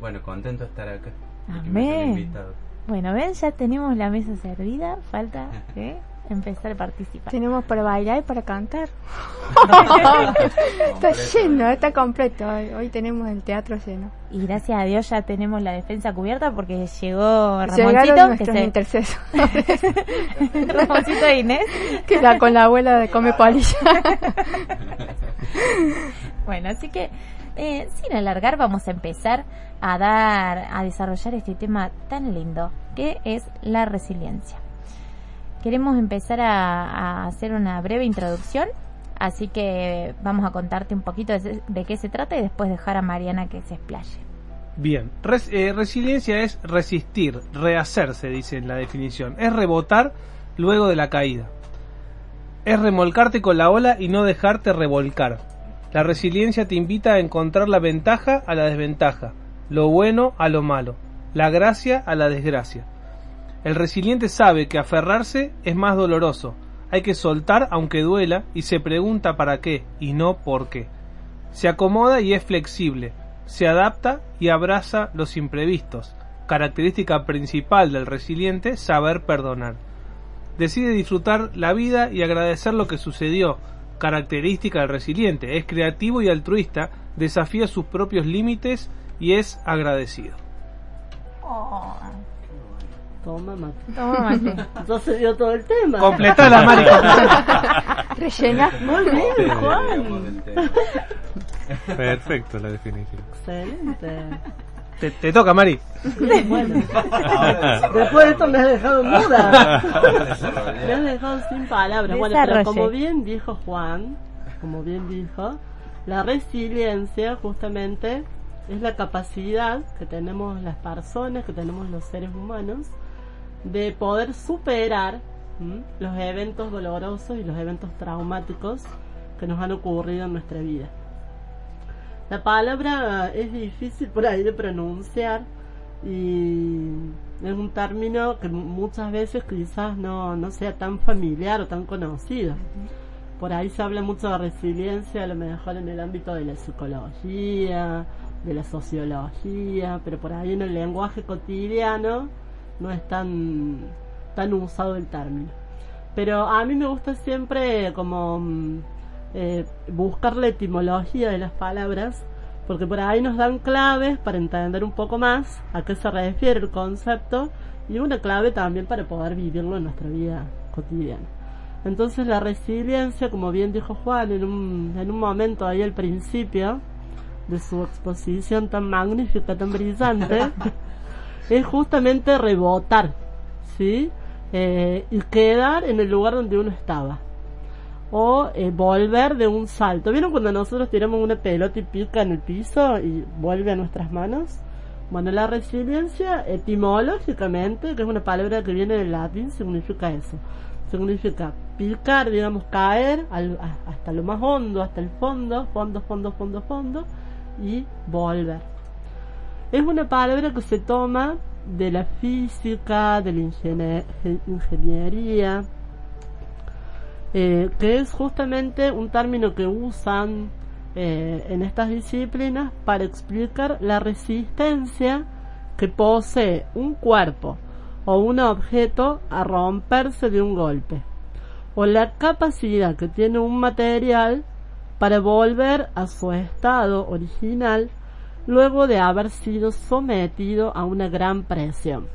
D: bueno, contento de estar acá. que
B: Amén.
D: invitado.
B: Bueno, ven, ya tenemos la mesa servida. Falta ¿eh? empezar a participar.
E: Tenemos para bailar y para cantar. está lleno, está completo. Hoy, hoy tenemos el teatro lleno.
B: Y gracias a Dios ya tenemos la defensa cubierta porque llegó
E: Llegaron
B: Ramoncito, que
E: nuestros
B: se,
E: intercesores.
B: Ramoncito de Inés.
E: que la, con la abuela de Come Polilla.
B: Bueno, así que eh, sin alargar vamos a empezar a dar, a desarrollar este tema tan lindo que es la resiliencia. Queremos empezar a, a hacer una breve introducción, así que vamos a contarte un poquito de, de qué se trata y después dejar a Mariana que se explaye.
C: Bien, eh, resiliencia es resistir, rehacerse, dice en la definición. Es rebotar luego de la caída. Es remolcarte con la ola y no dejarte revolcar. La resiliencia te invita a encontrar la ventaja a la desventaja, lo bueno a lo malo, la gracia a la desgracia. El resiliente sabe que aferrarse es más doloroso. Hay que soltar aunque duela y se pregunta para qué y no por qué. Se acomoda y es flexible. Se adapta y abraza los imprevistos. Característica principal del resiliente, saber perdonar. decide disfrutar la vida y agradecer lo que sucedió, característica del resiliente, es creativo y altruista, desafía sus propios límites y es agradecido.
I: Toma mate.
B: Toma mate.
I: Entonces dio todo el tema.
C: Completala, Mari, completala.
E: Rellena.
I: Muy bien, Juan.
H: Perfecto la definición.
I: Excelente.
C: Te, te toca, Mari.
I: Bueno. Después de esto me has dejado muda. Me has dejado sin palabras. Bueno, pero como bien dijo Juan, como bien dijo, la resiliencia justamente es la capacidad que tenemos las personas, que tenemos los seres humanos, de poder superar ¿m? los eventos dolorosos y los eventos traumáticos que nos han ocurrido en nuestra vida. La palabra es difícil por ahí de pronunciar y es un término que muchas veces quizás no, no sea tan familiar o tan conocido. Por ahí se habla mucho de resiliencia, a lo mejor en el ámbito de la psicología, de la sociología, pero por ahí en el lenguaje cotidiano no es tan, tan usado el término. Pero a mí me gusta siempre como mm, eh, buscar la etimología de las palabras, porque por ahí nos dan claves para entender un poco más a qué se refiere el concepto y una clave también para poder vivirlo en nuestra vida cotidiana. Entonces la resiliencia, como bien dijo Juan en un, en un momento ahí al principio de su exposición tan magnífica, tan brillante, es justamente rebotar, ¿sí? Eh, y quedar en el lugar donde uno estaba. O eh, volver de un salto. ¿Vieron cuando nosotros tiramos una pelota y pica en el piso y vuelve a nuestras manos? Bueno, la resiliencia etimológicamente, que es una palabra que viene del latín, significa eso. Significa picar, digamos, caer al- hasta lo más hondo, hasta el fondo, fondo, fondo, fondo, fondo, y volver. Es una palabra que se toma de la física, de la ingenie- ingeniería, eh, que es justamente un término que usan eh, en estas disciplinas para explicar la resistencia que posee un cuerpo o un objeto a romperse de un golpe, o la capacidad que tiene un material para volver a su estado original luego de haber sido sometido a una gran presión.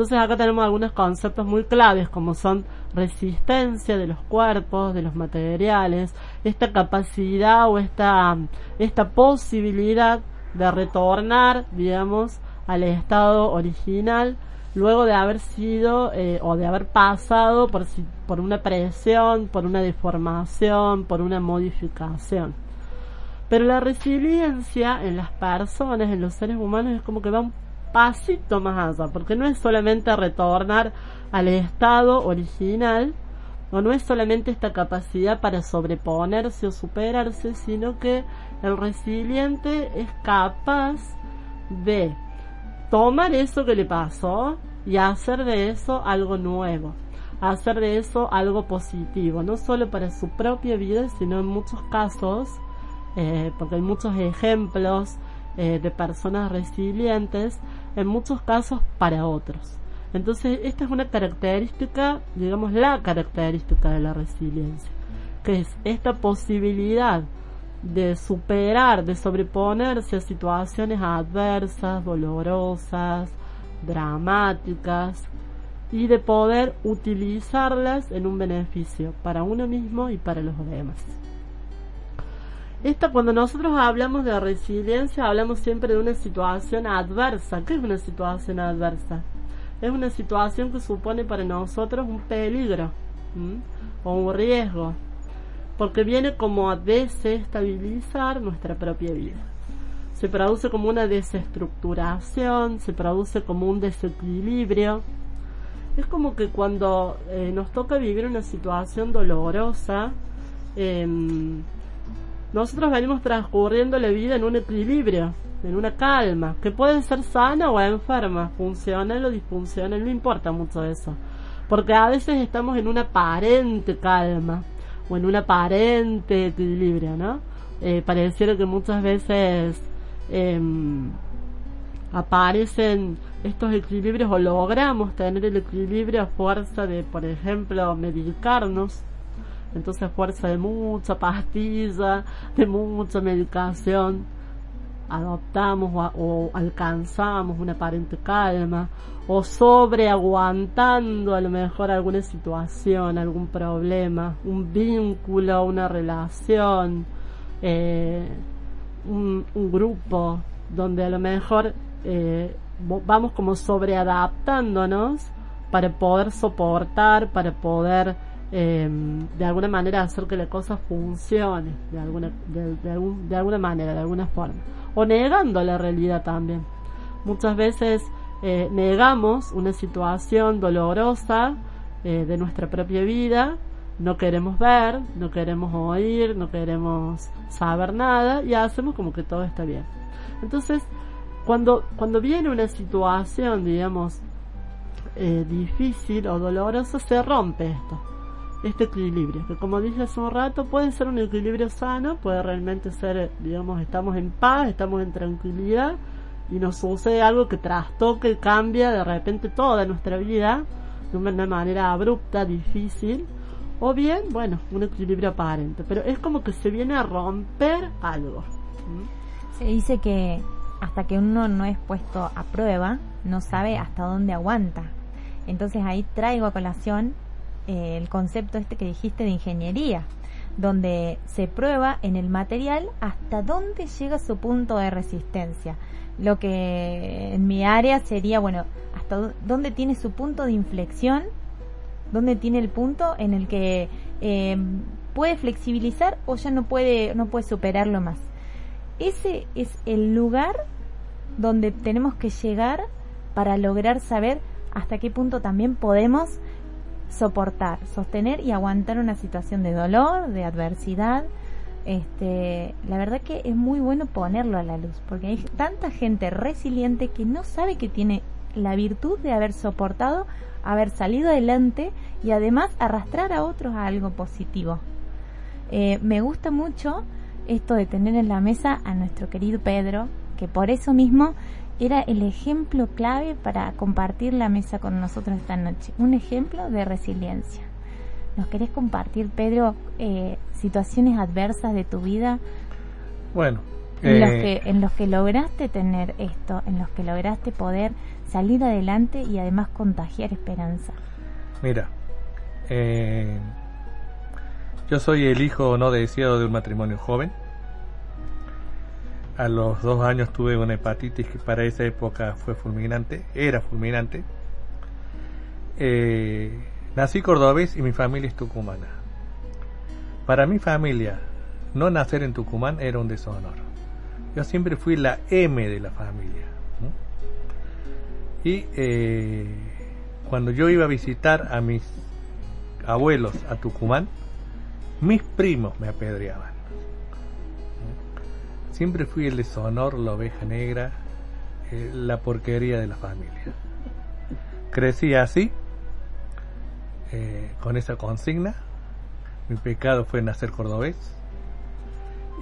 I: Entonces acá tenemos algunos conceptos muy claves como son resistencia de los cuerpos, de los materiales, esta capacidad o esta, esta posibilidad de retornar, digamos, al estado original luego de haber sido eh, o de haber pasado por, por una presión, por una deformación, por una modificación. Pero la resiliencia en las personas, en los seres humanos, es como que va un pasito más allá, porque no es solamente retornar al estado original, o no es solamente esta capacidad para sobreponerse o superarse, sino que el resiliente es capaz de tomar eso que le pasó y hacer de eso algo nuevo, hacer de eso algo positivo, no solo para su propia vida, sino en muchos casos, eh, porque hay muchos ejemplos eh, de personas resilientes, en muchos casos para otros. Entonces, esta es una característica, digamos, la característica de la resiliencia, que es esta posibilidad de superar, de sobreponerse a situaciones adversas, dolorosas, dramáticas y de poder utilizarlas en un beneficio para uno mismo y para los demás. Esta, cuando nosotros hablamos de resiliencia, hablamos siempre de una situación adversa. ¿Qué es una situación adversa? Es una situación que supone para nosotros un peligro o un riesgo, porque viene como a desestabilizar nuestra propia vida. Se produce como una desestructuración, se produce como un desequilibrio. Es como que cuando eh, nos toca vivir una situación dolorosa, em, nosotros venimos transcurriendo la vida en un equilibrio, en una calma, que puede ser sana o enferma, funcional o disfuncional, no importa mucho eso. Porque a veces estamos en una aparente calma o en un aparente equilibrio, ¿no? Eh, pareciera que muchas veces em, aparecen estos equilibrios o logramos tener el equilibrio a fuerza de, por ejemplo, medicarnos. Entonces, fuerza de mucha pastilla, de mucha medicación, adoptamos o, o alcanzamos una aparente calma o sobre aguantando a lo mejor alguna situación, algún problema, un vínculo, una relación, eh, un, un grupo donde a lo mejor eh, vamos como sobreadaptándonos para poder soportar, para poder eh, de alguna manera hacer que la cosa funcione, de alguna, de, de algún- de alguna manera, de alguna forma. O negando la realidad también. Muchas veces eh, negamos una situación dolorosa eh, de nuestra propia vida, no queremos ver, no queremos oír, no queremos saber nada y hacemos como que todo está bien. Entonces, cuando, cuando viene una situación, digamos, eh, difícil o dolorosa, se rompe esto, este equilibrio, que como dije hace un rato, puede ser un equilibrio sano, puede realmente ser, digamos, estamos en paz, estamos en tranquilidad y nos sucede algo que trastoque, cambia de repente toda nuestra vida de una manera abrupta, difícil, o bien, bueno, un equilibrio aparente, pero es como que se viene a romper algo.
B: Se dice que hasta que uno no es puesto a prueba, no sabe hasta dónde aguanta. Entonces ahí traigo a colación el concepto este que dijiste de ingeniería, donde se prueba en el material hasta dónde llega su punto de resistencia. Lo que en mi área sería, bueno, hasta dó- dónde tiene su punto de inflexión, dónde tiene el punto en el que eh, puede flexibilizar o ya no puede, no puede superarlo más ese es el lugar donde tenemos que llegar para lograr saber hasta qué punto también podemos soportar, sostener y aguantar una situación de dolor, de adversidad. Este, la verdad que es muy bueno ponerlo a la luz, porque hay tanta gente resiliente que no sabe que tiene la virtud de haber soportado, haber salido adelante y además arrastrar a otros a algo positivo. Eh, me gusta mucho esto de tener en la mesa a nuestro querido Pedro, que por eso mismo era el ejemplo clave para compartir la mesa con nosotros esta noche. Un ejemplo de resiliencia. ¿Nos querés compartir, Pedro, eh, situaciones adversas de tu vida
H: Bueno,
B: en, los
H: eh,
B: que, en los que lograste tener esto, en los que lograste poder salir adelante y además contagiar esperanza?
H: mira, eh, yo soy el hijo no deseado de un matrimonio joven. A los dos años tuve una hepatitis que para esa época fue fulminante, era fulminante. Eh, nací cordobés y mi familia es tucumana. Para mi familia, no nacer en Tucumán era un deshonor. Yo siempre fui la M de la familia. Y eh, cuando yo iba a visitar a mis abuelos a Tucumán, mis primos me apedreaban. Siempre fui el deshonor, la oveja negra, eh, la porquería de la familia. Crecí así, eh, con esa consigna. Mi pecado fue nacer cordobés.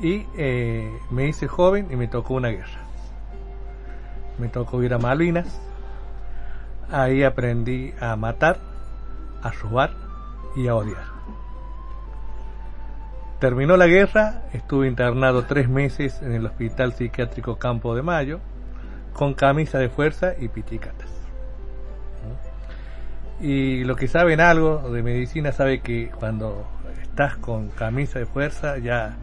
H: Y eh, me hice joven y me tocó una guerra. Me tocó ir a Malvinas. Ahí aprendí a matar, a robar y a odiar. Terminó la guerra, estuve internado tres meses en el Hospital Psiquiátrico Campo de Mayo, con camisa de fuerza y pichicatas. Y lo que saben algo de medicina sabe que cuando estás con camisa de fuerza ya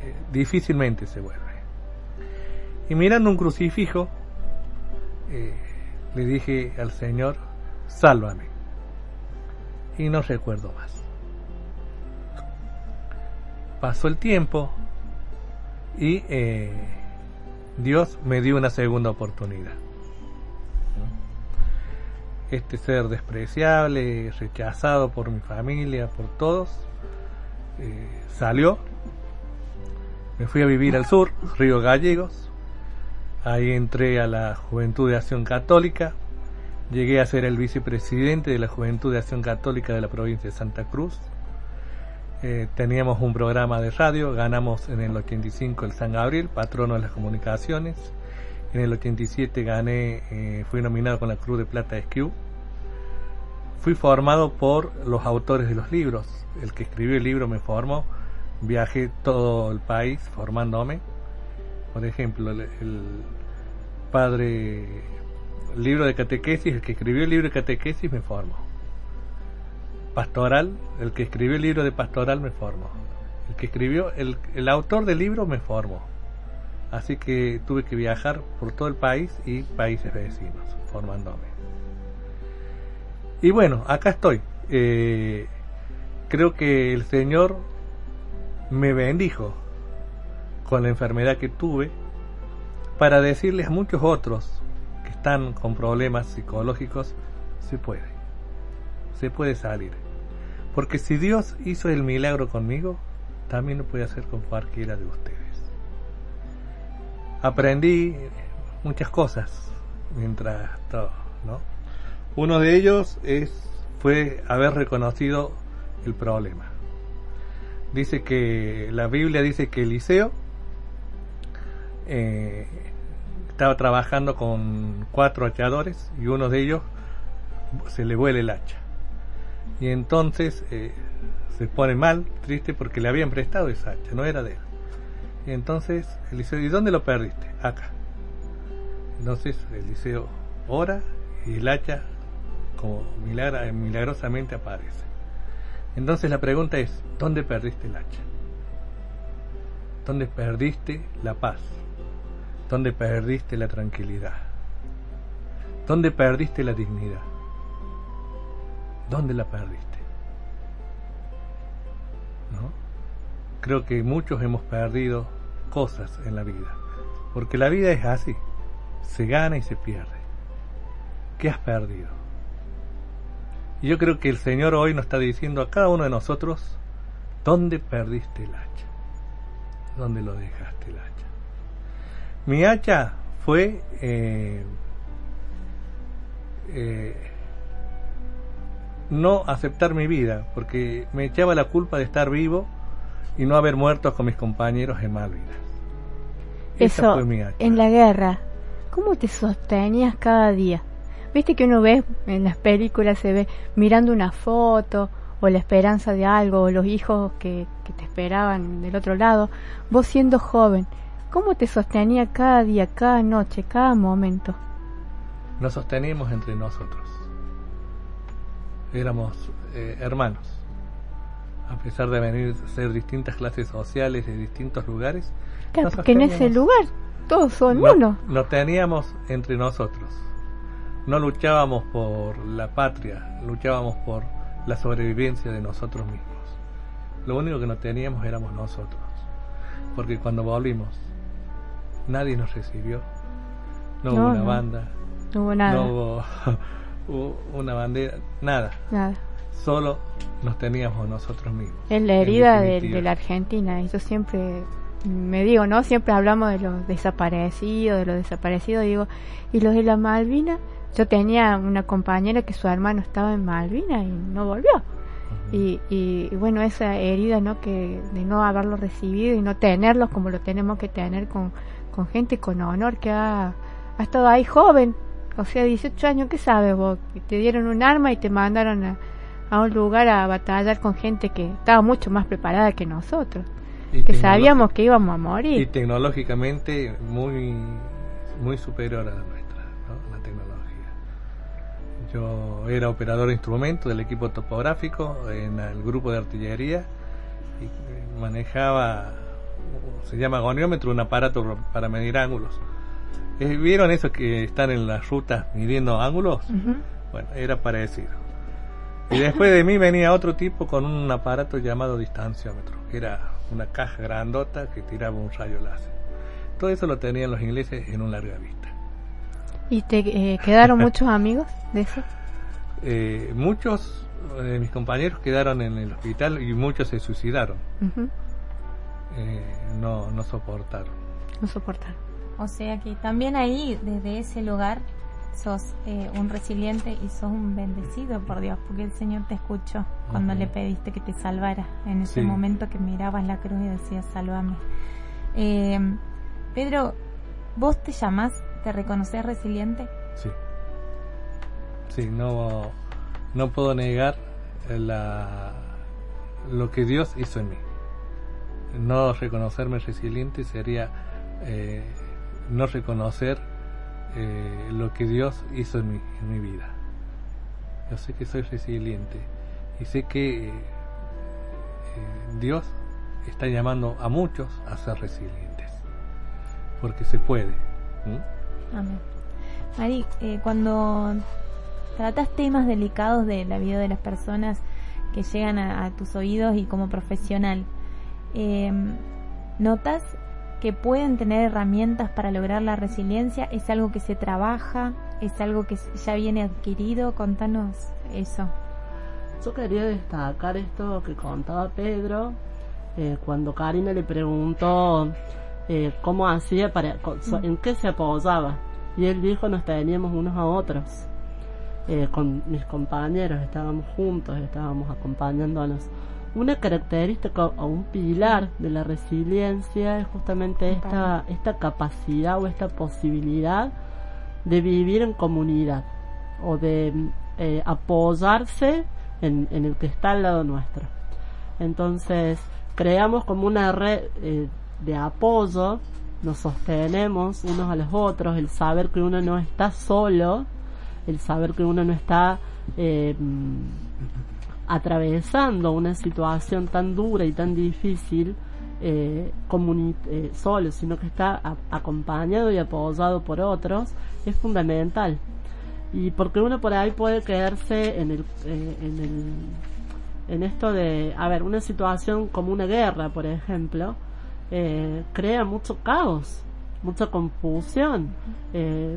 H: eh, difícilmente se vuelve. Y mirando un crucifijo, eh, le dije al Señor, sálvame. Y no recuerdo más. Pasó el tiempo y eh, Dios me dio una segunda oportunidad. Este ser despreciable, rechazado por mi familia, por todos, eh, salió. Me fui a vivir al sur, Río Gallegos. Ahí entré a la Juventud de Acción Católica. Llegué a ser el vicepresidente de la Juventud de Acción Católica de la provincia de Santa Cruz. Eh, teníamos un programa de radio, ganamos en el 85 el San Gabriel, patrono de las comunicaciones, En el 87 gané, eh, fui nominado con la Cruz de Plata de SKU. Fui formado por los autores de los libros. El que escribió el libro me formó. Viajé todo el país formándome. Por ejemplo, el, el padre, el libro de catequesis, el que escribió el libro de catequesis me formó. Pastoral, el que escribió el libro de pastoral me formó. El que escribió, el, el autor del libro me formó. Así que tuve que viajar por todo el país y países vecinos, formándome. Y bueno, acá estoy. Eh, creo que el Señor me bendijo con la enfermedad que tuve para decirles a muchos otros que están con problemas psicológicos, se puede. Se puede salir. Porque si Dios hizo el milagro conmigo, también lo puede hacer con cualquiera de ustedes aprendí muchas cosas mientras todo, ¿no? Uno de ellos es fue haber reconocido el problema. Dice que la Biblia dice que Eliseo eh, estaba trabajando con cuatro hachadores y uno de ellos se le vuela el hacha. Y entonces eh, se pone mal, triste, porque le habían prestado esa hacha, no era de él. Y entonces Eliseo, ¿y dónde lo perdiste? Acá. Entonces Eliseo ora y el hacha como milagrosamente aparece. Entonces la pregunta es, ¿dónde perdiste el hacha? ¿Dónde perdiste la paz? ¿Dónde perdiste la tranquilidad? ¿Dónde perdiste la dignidad? ¿Dónde la perdiste? ¿No? Creo que muchos hemos perdido cosas en la vida. Porque la vida es así. Se gana y se pierde. ¿Qué has perdido? Y yo creo que el Señor hoy nos está diciendo a cada uno de nosotros, ¿dónde perdiste el hacha? ¿Dónde lo dejaste el hacha? Mi hacha fue eh, eh, no aceptar mi vida, porque me echaba la culpa de estar vivo y no haber muerto con mis compañeros en Malvinas.
E: Eso,
H: fue mi
E: en la guerra, ¿cómo te sostenías cada día? Viste que uno ve en las películas, se ve mirando una foto o la esperanza de algo o los hijos que, que te esperaban del otro lado. Vos siendo joven, ¿cómo te sostenía cada día, cada noche, cada momento?
H: Nos sosteníamos entre nosotros. Éramos eh, hermanos. A pesar de venir ser distintas clases sociales de distintos lugares,
E: Claro,
H: nos
E: porque en ese lugar todos son
H: No-
E: uno.
H: Nos teníamos entre nosotros. No luchábamos por la patria, luchábamos por la sobrevivencia de nosotros mismos. Lo único que no teníamos éramos nosotros. Porque cuando volvimos, nadie nos recibió. No, hubo una
E: no.
H: banda,
E: No hubo nada.
H: no hubo una bandera, nada.
E: Nada.
H: Solo nos teníamos nosotros mismos.
E: Es la herida de, la Argentina. Y yo siempre me digo, ¿no? Siempre hablamos de los desaparecidos, de los desaparecidos. Digo, ¿y los de la Malvina? Yo tenía una compañera que su hermano estaba en Malvina y no volvió. Y, y, y bueno, esa herida, ¿no? Que de no haberlo recibido y no tenerlos como lo tenemos que tener con, con gente con honor que ha, ha estado ahí joven. O sea, 18 años, ¿qué sabes vos? Que te dieron un arma y te mandaron a, a un lugar a batallar con gente que estaba mucho más preparada que nosotros.
H: Y
E: que sabíamos que íbamos a
H: y
E: morir.
H: tecnológicamente muy muy superior a la nuestra ¿no? la tecnología yo era operador de instrumentos del equipo topográfico en el grupo de artillería y manejaba se llama goniómetro un aparato para medir ángulos vieron esos que están en las rutas midiendo ángulos bueno era parecido y después de mí venía otro tipo con un aparato llamado distanciómetro, que era una caja grandota que tiraba un rayo láser. Todo eso lo tenían los ingleses en un larga vista.
E: ¿Y te eh, quedaron muchos amigos de eso?
H: Eh, muchos de mis compañeros quedaron en el hospital y muchos se suicidaron. Eh, no, no soportaron.
E: No soportaron.
B: O sea que también ahí, desde ese lugar, sos eh, un resiliente y sos un bendecido por Dios, porque el Señor te escuchó cuando le pediste que te salvara, en ese
H: Sí.
B: momento que mirabas la cruz y decías, sálvame. Eh, Pedro, vos te llamás ¿Te reconoces resiliente?
H: Sí. Sí, no, no puedo negar la, lo que Dios hizo en mí. No reconocerme resiliente sería eh, no reconocer eh, lo que Dios hizo en mi, en mi vida. Yo sé que soy resiliente y sé que eh, Dios está llamando a muchos a ser resilientes, porque se puede. ¿m?
B: Amén. Mari, eh, cuando tratas temas delicados de la vida de las personas que llegan a, a tus oídos y como profesional, eh, ¿notas que pueden tener herramientas para lograr la resiliencia? ¿Es algo que se trabaja? ¿Es algo que ya viene adquirido? Contanos eso.
I: Yo quería destacar esto que contaba Pedro eh, cuando Karina le preguntó eh, cómo hacía para, so- en qué se apoyaba y él dijo nos teníamos unos a otros Eh, con mis compañeros estábamos juntos estábamos acompañándonos una característica o un pilar de la resiliencia es justamente esta esta capacidad o esta posibilidad de vivir en comunidad o de eh, apoyarse en, en el que está al lado nuestro. Entonces, creamos como una red eh, de apoyo, nos sostenemos unos a los otros, el saber que uno no está solo, el saber que uno no está eh, atravesando una situación tan dura y tan difícil eh, eh, solo, sino que está acompañado y apoyado por otros, es fundamental. Y porque uno por ahí puede quedarse en el, eh, en el, en esto de, a ver, una situación como una guerra, por ejemplo, eh, crea mucho caos, mucha confusión,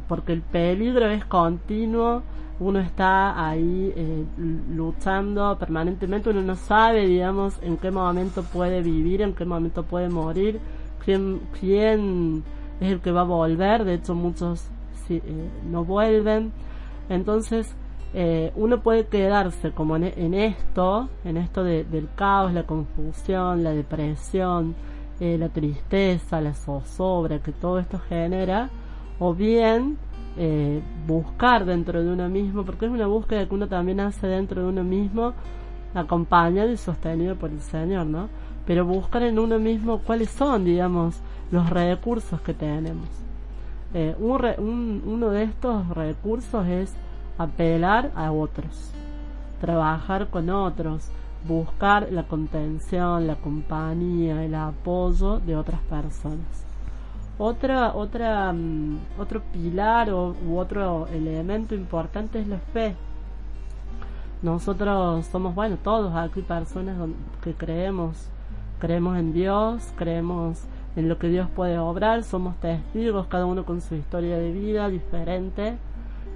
I: porque el peligro es continuo, uno está ahí eh, luchando permanentemente, uno no sabe, digamos, en qué momento puede vivir, en qué momento puede morir, quién, quién es el que va a volver, de hecho muchos eh, no vuelven, entonces eh, uno puede quedarse como en, en esto, en esto de- del caos, la confusión, la depresión, eh, la tristeza, la zozobra que todo esto genera, o bien eh, buscar dentro de uno mismo, porque es una búsqueda que uno también hace dentro de uno mismo, acompañado y sostenido por el Señor, ¿no? Pero buscar en uno mismo cuáles son, digamos, los recursos que tenemos. Eh, un re- un- uno de estos recursos es apelar a otros, trabajar con otros, buscar la contención, la compañía, el apoyo de otras personas. Otra, otra, mm, otro pilar o, u otro elemento importante es la fe. Nosotros somos, bueno, todos aquí personas que creemos, creemos en Dios, creemos en lo que Dios puede obrar, somos testigos, cada uno con su historia de vida diferente,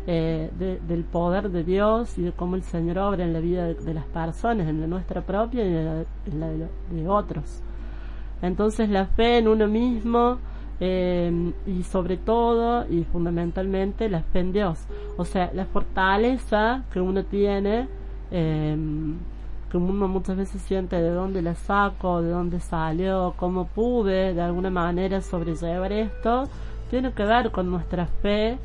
I: eh, de- del poder de Dios y de cómo el Señor obra en la vida de, las personas, en la nuestra propia y en la, de otros. Entonces la fe en uno mismo eh, y sobre todo y fundamentalmente la fe en Dios. O sea, la fortaleza que uno tiene, eh, que uno muchas veces siente de dónde la saco, de dónde salió, cómo pude de alguna manera sobrellevar esto, tiene que ver con nuestra fe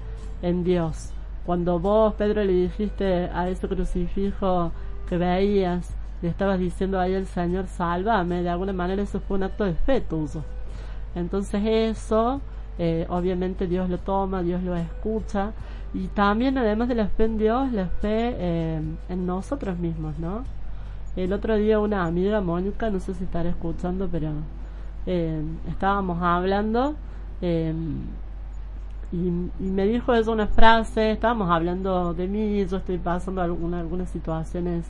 I: en Dios. Cuando vos, Pedro, le dijiste a ese crucifijo que veías, le estabas diciendo ahí al Señor, sálvame, de alguna manera eso fue un acto de fe tuyo. Entonces eso, eh, obviamente Dios lo toma, Dios lo escucha, y también además de la fe en Dios, la fe eh, en nosotros mismos, ¿no? El otro día una amiga, Mónica, no sé si estará escuchando, pero eh, estábamos hablando eh, y, me dijo eso una frase, estábamos hablando de mí, yo estoy pasando alguna, algunas situaciones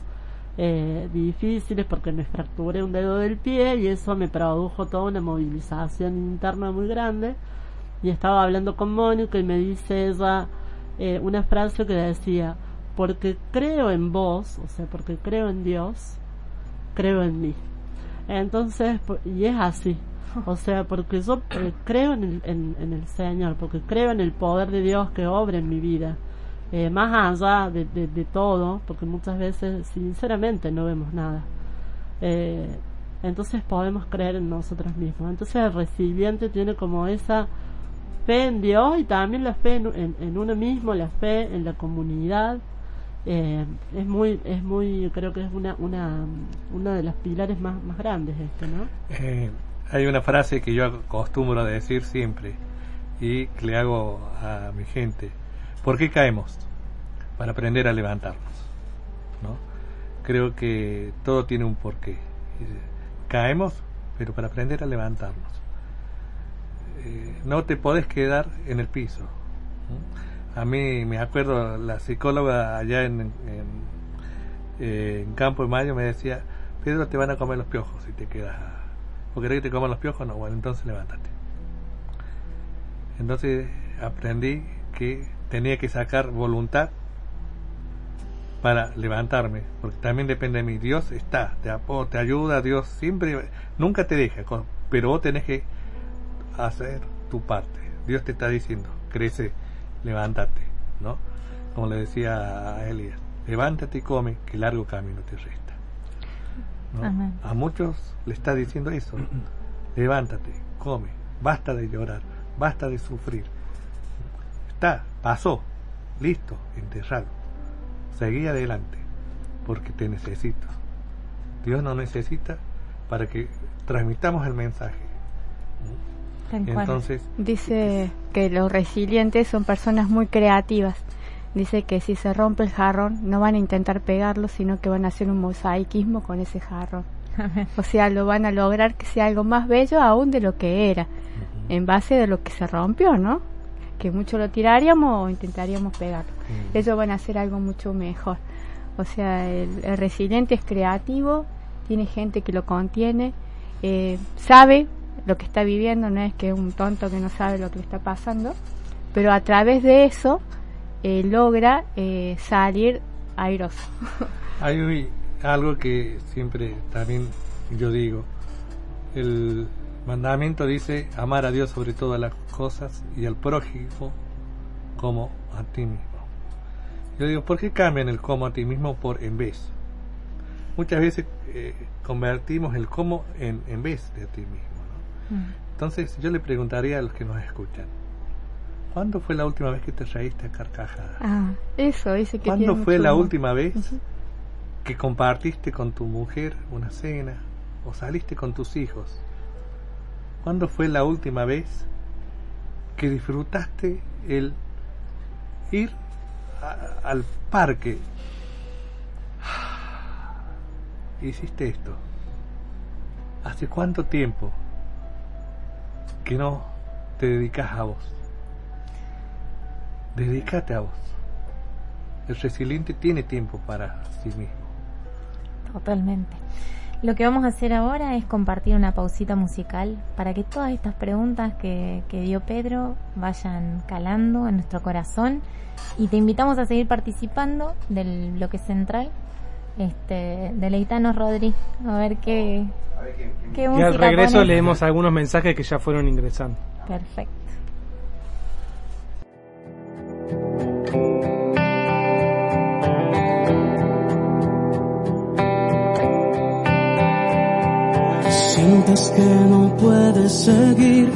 I: eh, difíciles porque me fracturé un dedo del pie y eso me produjo toda una movilización interna muy grande y estaba hablando con Mónica y me dice ella eh, una frase que decía porque creo en vos, o sea, porque creo en Dios, creo en mí. Entonces, y es así. O sea, porque yo eh, creo en el, en, en el Señor, porque creo en el poder de Dios que obra en mi vida. Eh, más allá de, de, todo, porque muchas veces, sinceramente, no vemos nada. Eh, entonces podemos creer en nosotros mismos. Entonces el resiliente tiene como esa fe en Dios y también la fe en, en- uno mismo, la fe en la comunidad. Eh, es muy, es muy, creo que es una, una, una de los pilares más, más grandes este, ¿no?
H: Eh, hay una frase que yo acostumbro a decir siempre y que le hago a mi gente. ¿Por qué caemos? Para aprender a levantarnos. ¿no? Creo que todo tiene un porqué. Caemos, pero para aprender a levantarnos. Eh, no te podés quedar en el piso. A mí me acuerdo, la psicóloga allá en, en Campo de Mayo me decía, Pedro, te van a comer los piojos si te quedas. ¿O querés que te coman los piojos? No, bueno, entonces levántate. Entonces aprendí que tenía que sacar voluntad para levantarme, porque también depende de mí. Dios está, te, apo- te ayuda, Dios siempre, nunca te deja, pero vos tenés que hacer tu parte. Dios te está diciendo, crece, levántate, ¿no? Como le decía a Elías, levántate y come, que largo camino te resta. A muchos le está diciendo eso, levántate, come, basta de llorar, basta de sufrir. Está, pasó, listo, enterrado. Seguí adelante, porque te necesito. Dios nos necesita para que transmitamos el mensaje. Entonces,
E: Dice que los resilientes son personas muy creativas. Dice que si se rompe el jarrón no van a intentar pegarlo, sino que van a hacer un mosaicismo con ese jarrón. O sea, lo van a lograr que sea algo más bello aún de lo que era, en base de lo que se rompió, ¿no? Que mucho lo tiraríamos o intentaríamos pegarlo.
H: Mm.
E: Ellos van a hacer algo mucho mejor. O sea, el, el resiliente es creativo, tiene gente que lo contiene, eh, sabe lo que está viviendo, no es que es un tonto que no sabe lo que le está pasando, pero a través de eso eh, logra eh, salir airoso.
H: hay algo que siempre también yo digo. El mandamiento dice amar a Dios sobre todas las cosas y al prójimo como a ti mismo. Yo digo, ¿por qué cambian el como a ti mismo por en vez? Muchas veces eh, convertimos el como en en vez de a ti mismo. ¿no?
B: Mm.
H: Entonces yo le preguntaría a los que nos escuchan, ¿cuándo fue la última vez que te reíste a carcajadas?
E: Ah, eso, dice que
H: ¿Cuándo fue la
E: humor.
H: última vez que compartiste con tu mujer una cena o saliste con tus hijos? ¿Cuándo fue la última vez que disfrutaste el ir al parque? Hiciste esto. ¿Hace cuánto tiempo que no te dedicas a vos? Dedícate a vos. El resiliente tiene tiempo para sí mismo.
B: Totalmente. Lo que vamos a hacer ahora es compartir una pausita musical para que todas estas preguntas que, que dio Pedro vayan calando en nuestro corazón y te invitamos a seguir participando del bloque central. Este, deleitanos Rodri, a ver qué, qué
C: Y
B: música
C: al regreso
B: pones.
C: leemos algunos mensajes que ya fueron ingresando.
B: Perfecto.
J: Sientes que no puedes seguir,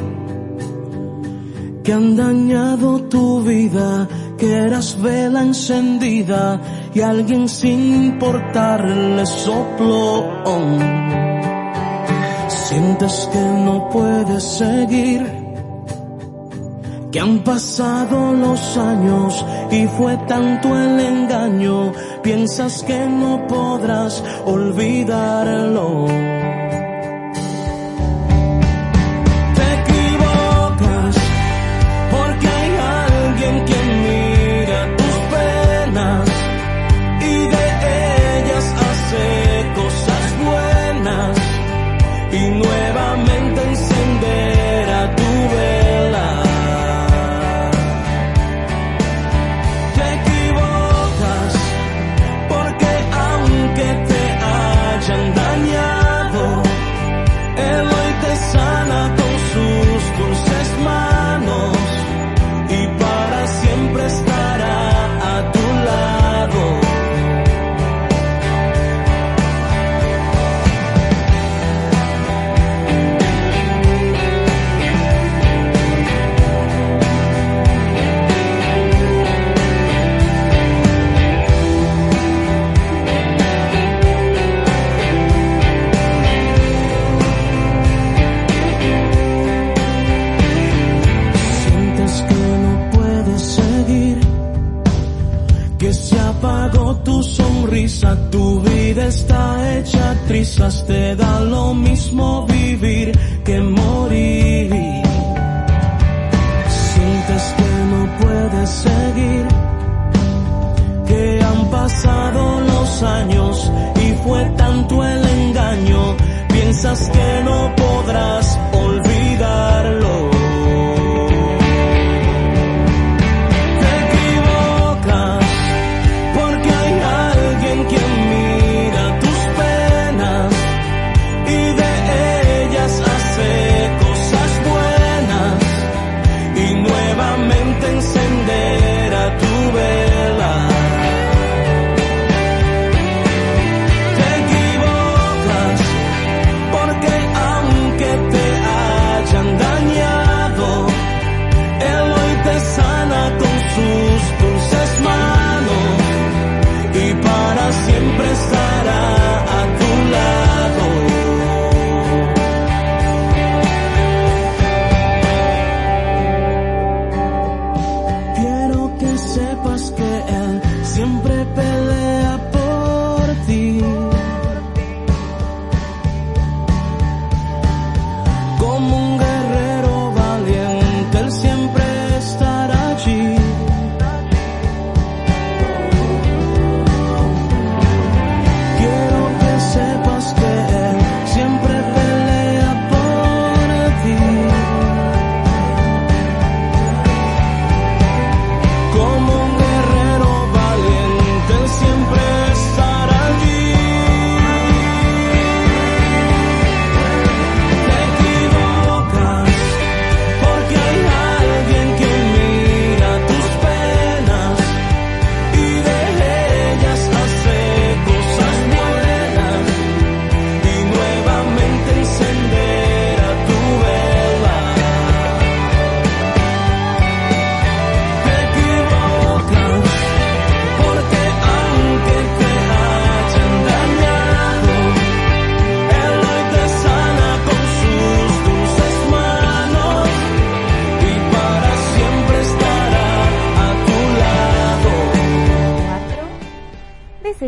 J: que han dañado tu vida, que eras vela encendida y alguien sin importarle sopló. Sientes que no puedes seguir, que han pasado los años y fue tanto el engaño, piensas que no podrás olvidarlo. Trizas, te da lo mismo vivir que morir. Sientes que no puedes seguir, que han pasado los años y fue tanto el engaño, piensas que no podrás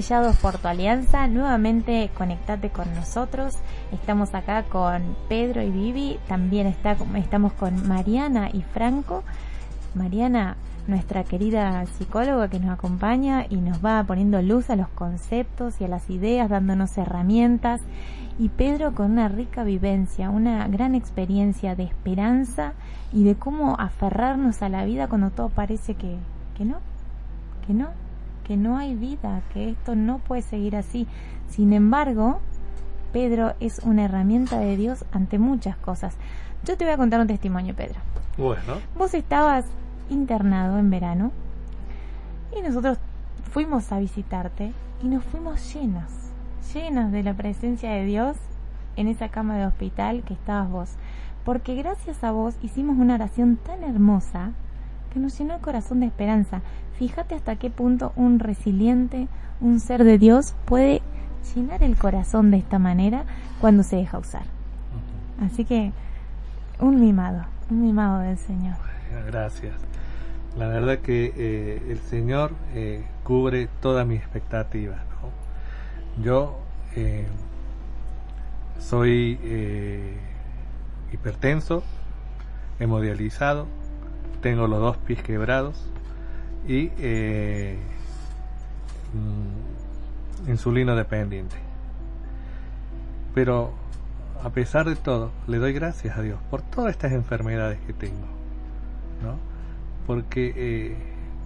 B: Sellados por tu Alianza. Nuevamente conectate con nosotros. Estamos acá con Pedro y Vivi. También está, estamos con Mariana y Franco. Mariana, nuestra querida psicóloga que nos acompaña y nos va poniendo luz a los conceptos y a las ideas, dándonos herramientas. Y Pedro con una rica vivencia, una gran experiencia de esperanza y de cómo aferrarnos a la vida cuando todo parece que, que no, que no, que no hay vida, que esto no puede seguir así. Sin embargo, Pedro es una herramienta de Dios ante muchas cosas. Yo te voy a contar un testimonio, Pedro.
H: Bueno,
B: Vos estabas internado en verano y nosotros fuimos a visitarte y nos fuimos llenos, llenos de la presencia de Dios en esa cama de hospital que estabas vos. Porque gracias a vos hicimos una oración tan hermosa que nos llenó el corazón de esperanza. Fíjate hasta qué punto un resiliente, un ser de Dios puede llenar el corazón de esta manera cuando se deja usar. Así que un mimado, un mimado del Señor.
H: gracias. La verdad que eh, el Señor eh, cubre todas mis expectativas. ¿no? Yo eh, soy eh, hipertenso, hemodializado, tengo los dos pies quebrados y eh, mm, insulino dependiente. Pero a pesar de todo, le doy gracias a Dios por todas estas enfermedades que tengo. ¿no? Porque eh,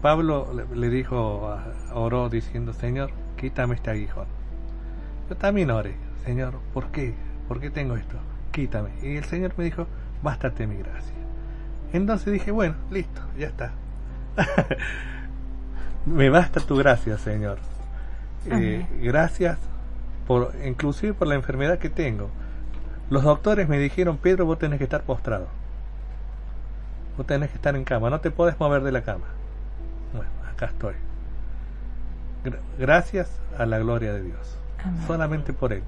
H: Pablo le, dijo, oró diciendo, Señor, quítame este aguijón. Yo también oré, Señor, ¿por qué? ¿Por qué tengo esto? Quítame. Y el Señor me dijo, bástate mi gracia. Entonces dije, bueno, listo, ya está. me basta tu gracia, Señor. Eh, gracias por, inclusive por la enfermedad que tengo. Los doctores me dijeron, Pedro, vos tenés que estar postrado. Vos tenés que estar en cama, no te podés mover de la cama. Bueno, acá estoy. Gra- gracias a la gloria de Dios.
B: Amén.
H: Solamente por Él.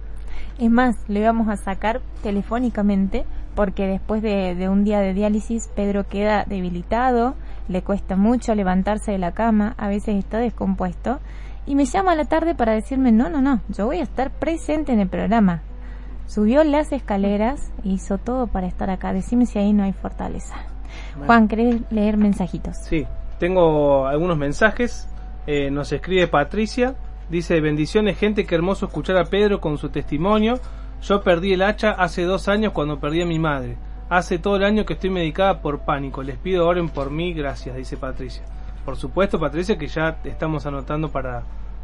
B: Es más, le íbamos a sacar telefónicamente porque después de, de un día de diálisis Pedro queda debilitado, le cuesta mucho levantarse de la cama, a veces está descompuesto y me llama a la tarde para decirme, no, no, no, yo voy a estar presente en el programa. Subió las escaleras e hizo todo para estar acá. Decime si ahí no hay fortaleza. Juan, ¿querés leer mensajitos?
C: Sí, tengo algunos mensajes. Eh, nos escribe Patricia. Dice, bendiciones gente, qué hermoso escuchar a Pedro con su testimonio. Yo perdí el hacha hace dos años cuando perdí a mi madre. Hace todo el año que estoy medicada por pánico. Les pido oren por mí, gracias, dice Patricia. Por supuesto, Patricia, que ya estamos anotando para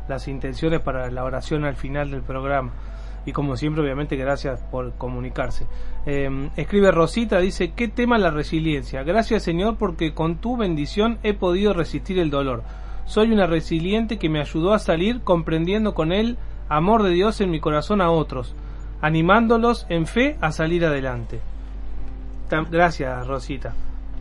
C: las intenciones para la oración al final del programa. Y como siempre, obviamente, gracias por comunicarse. Eh, escribe Rosita, dice, ¿qué tema la resiliencia? Gracias Señor porque con tu bendición he podido resistir el dolor. Soy una resiliente que me ayudó a salir comprendiendo con él amor de Dios en mi corazón a otros, animándolos en fe a salir adelante. Gracias, Rosita.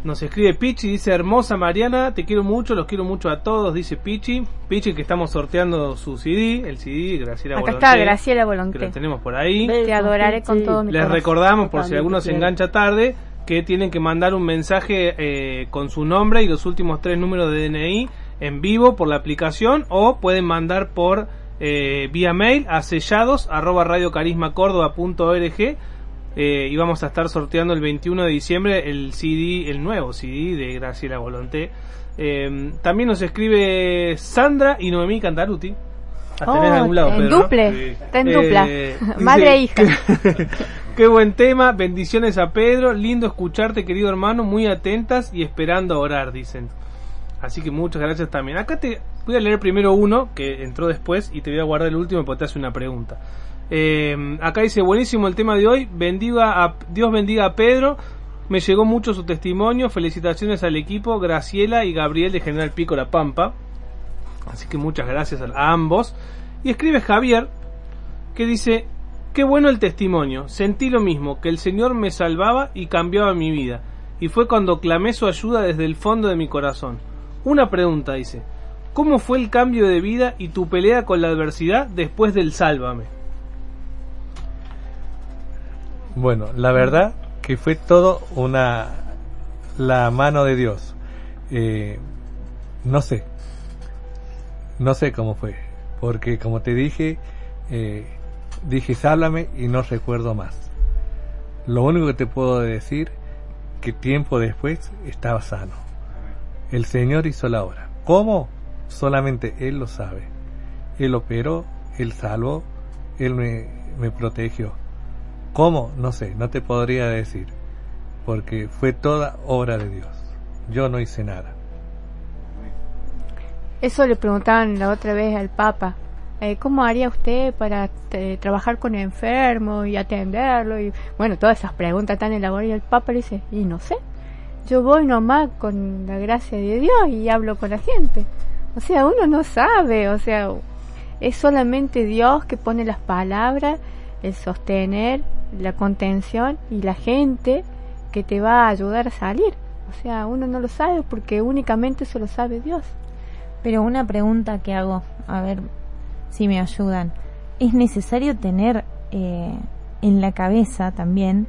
C: Nos escribe Pichi, dice hermosa Mariana, te quiero mucho, los quiero mucho a todos, dice Pichi. Pichi que estamos sorteando su CD, el CD Graciela
E: Acá
C: Volonté,
E: está Graciela
C: que
E: Volonté.
C: lo tenemos por ahí.
E: Te adoraré con todo mi
C: Les
E: corazón.
C: recordamos, por si alguno se engancha tarde, que tienen que mandar un mensaje eh, con su nombre y los últimos tres números de DNI en vivo por la aplicación o pueden mandar por eh, vía mail a sellados arroba radiocarismacórdoba.org eh, y vamos a estar sorteando el 21 de diciembre el CD, el nuevo CD de Graciela Volonté. Eh, también nos escribe Sandra y Noemí Cantaruti. ¿Las tenés
E: Oh,
C: de algún lado,
E: en
C: Pedro, no?
E: duple, está en dupla.
C: Eh,
E: Madre e hija.
C: Qué buen tema, bendiciones a Pedro, lindo escucharte querido hermano, muy atentas y esperando a orar, dicen. Así que muchas gracias también. Acá te voy a leer primero uno que entró después y te voy a guardar el último porque te hace una pregunta. Eh, acá dice, buenísimo el tema de hoy, bendiga a, Dios bendiga a Pedro, me llegó mucho su testimonio, felicitaciones al equipo, Graciela y Gabriel de General Pico La Pampa. Así que muchas gracias a, ambos. Y escribe Javier, que dice, qué bueno el testimonio, sentí lo mismo, que el Señor me salvaba y cambiaba mi vida. Y fue cuando clamé su ayuda desde el fondo de mi corazón. Una pregunta, dice, ¿cómo fue el cambio de vida y tu pelea con la adversidad después del sálvame?
H: Bueno, la verdad que fue todo una la mano de Dios. Eh, no sé, no sé cómo fue, porque como te dije, eh, dije sálvame y no recuerdo más. Lo único que te puedo decir que tiempo después estaba sano. El Señor hizo la obra. ¿Cómo? Solamente Él lo sabe. Él operó, Él salvó, Él me, me protegió. ¿Cómo? No sé, no te podría decir, porque fue toda obra de Dios. Yo no hice nada.
E: Eso le preguntaban la otra vez al Papa. eh, ¿Cómo haría usted para eh, trabajar con enfermos y atenderlo? Y bueno, todas esas preguntas tan elaboradas. Y el Papa le dice, y no sé. Yo voy nomás con la gracia de Dios y hablo con la gente. O sea, uno no sabe. O sea, es solamente Dios que pone las palabras, el sostener, la contención y la gente que te va a ayudar a salir. O sea, uno no lo sabe porque únicamente eso lo sabe Dios.
B: Pero una pregunta que hago, a ver si me ayudan. ¿Es necesario tener eh, en la cabeza también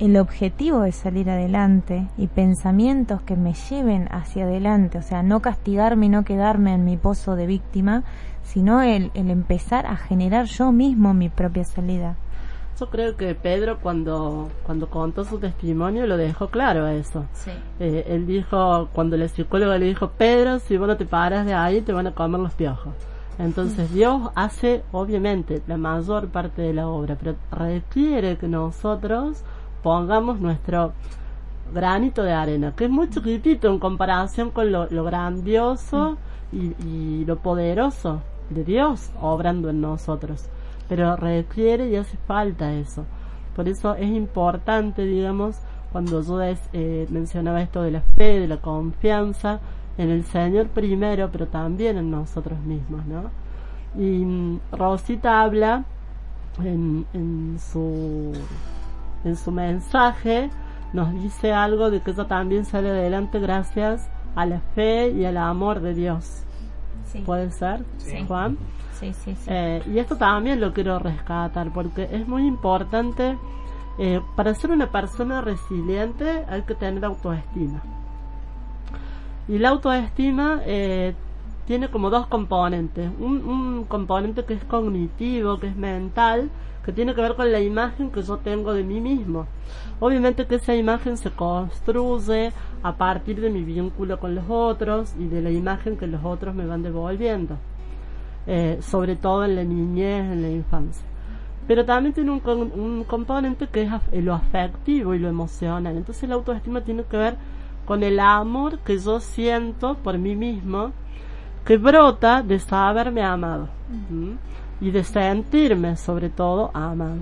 B: el objetivo de salir adelante y pensamientos que me lleven hacia adelante? O sea, no castigarme y no quedarme en mi pozo de víctima, sino el, el empezar a generar yo mismo mi propia salida.
I: Yo creo que Pedro cuando, cuando contó su testimonio lo dejó claro eso. Eh, él dijo, cuando la psicóloga le dijo, Pedro, si vos no te paras de ahí te van a comer los piojos. Entonces Dios hace obviamente la mayor parte de la obra, pero requiere que nosotros pongamos nuestro granito de arena, que es muy chiquitito en comparación con lo, lo grandioso y, y lo poderoso de Dios obrando en nosotros. Pero requiere y hace falta eso. Por eso es importante, digamos, cuando yo eh, mencionaba esto de la fe, de la confianza en el Señor primero, pero también en nosotros mismos, ¿no? Y mm, Rosita habla en, su en su mensaje nos dice algo de que ella también sale adelante gracias a la fe y al amor de Dios. ¿Puede ser,
B: Sí.
I: Juan?
B: Sí, sí, sí.
I: Eh, y esto también lo quiero rescatar porque es muy importante. eh, para ser una persona resiliente hay que tener autoestima. Y la autoestima eh, tiene como dos componentes. Un, un componente que es cognitivo, que es mental, que tiene que ver con la imagen que yo tengo de mí mismo. Obviamente que esa imagen se construye a partir de mi vínculo con los otros y de la imagen que los otros me van devolviendo, eh, sobre todo en la niñez, en la infancia. Pero también tiene un, un componente que es lo afectivo y lo emocional. Entonces la autoestima tiene que ver con el amor que yo siento por mí mismo, que brota de saberme amado y de sentirme sobre todo amado.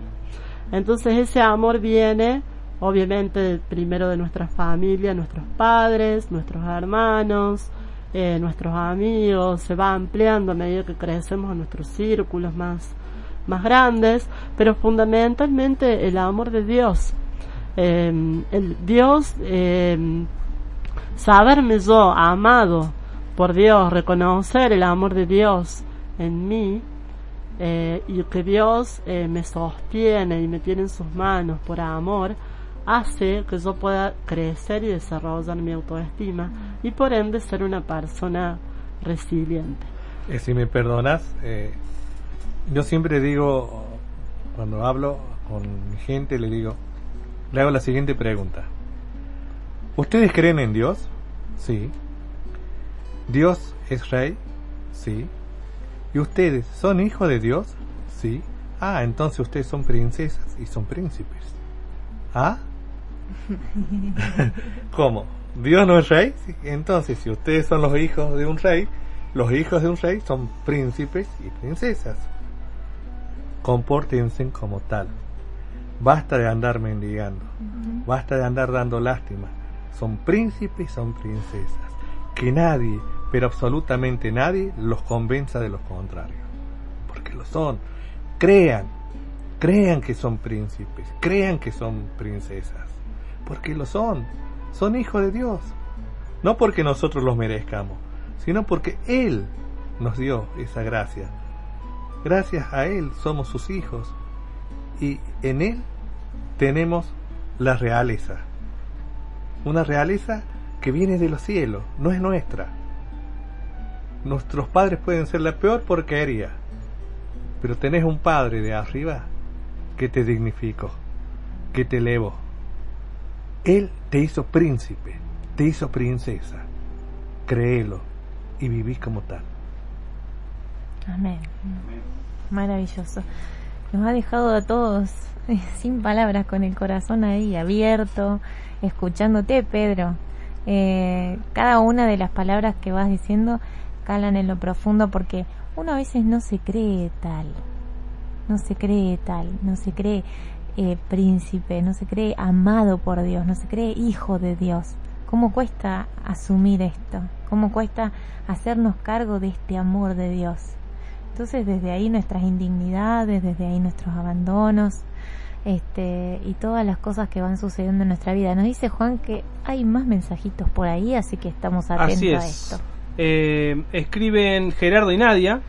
I: Entonces ese amor viene obviamente primero de nuestra familia, nuestros padres, nuestros hermanos, eh, nuestros amigos, se va ampliando a medida que crecemos en nuestros círculos más, más grandes, pero fundamentalmente el amor de Dios. Eh, el Dios, eh, saberme yo amado por Dios, reconocer el amor de Dios en mí, eh, y que Dios eh, me sostiene y me tiene en sus manos por amor, hace que yo pueda crecer y desarrollar mi autoestima y por ende ser una persona resiliente.
H: Eh, si me perdonas, eh, yo siempre digo, cuando hablo con mi gente, le digo, le hago la siguiente pregunta. ¿Ustedes creen en Dios? Sí. ¿Dios es rey? Sí. ¿Y ustedes son hijos de Dios? Sí. Ah, entonces ustedes son princesas y son príncipes. ¿Ah? ¿Cómo? ¿Dios no es rey? Entonces, si ustedes son los hijos de un rey, los hijos de un rey son príncipes y princesas. Compórtense como tal. Basta de andar mendigando. Basta de andar dando lástima. Son príncipes, son princesas. Que nadie, pero absolutamente nadie, los convenza de lo contrario. Porque lo son. Crean, crean que son príncipes, crean que son princesas. Porque lo son. Son hijos de Dios. No porque nosotros los merezcamos, sino porque Él nos dio esa gracia. Gracias a Él somos sus hijos. Y en Él tenemos la realeza. Una realeza que viene de los cielos, no es nuestra. Nuestros padres pueden ser la peor porquería, pero tenés un padre de arriba que te dignificó, que te elevó. Él te hizo príncipe, te hizo princesa. Créelo y vivís como tal.
B: Amén. Maravilloso. Nos ha dejado a todos eh, sin palabras, con el corazón ahí abierto, escuchándote, Pedro. Eh, cada una de las palabras que vas diciendo calan en lo profundo porque uno a veces no se cree tal, no se cree tal, no se cree eh, príncipe, no se cree amado por Dios, no se cree hijo de Dios. ¿Cómo cuesta asumir esto? ¿Cómo cuesta hacernos cargo de este amor de Dios? Entonces desde ahí nuestras indignidades, desde ahí nuestros abandonos, este, y todas las cosas que van sucediendo en nuestra vida. Nos dice Juan que hay más mensajitos por ahí, así que estamos atentos a
C: es.
B: esto.
C: Eh, escriben Gerardo y Nadia.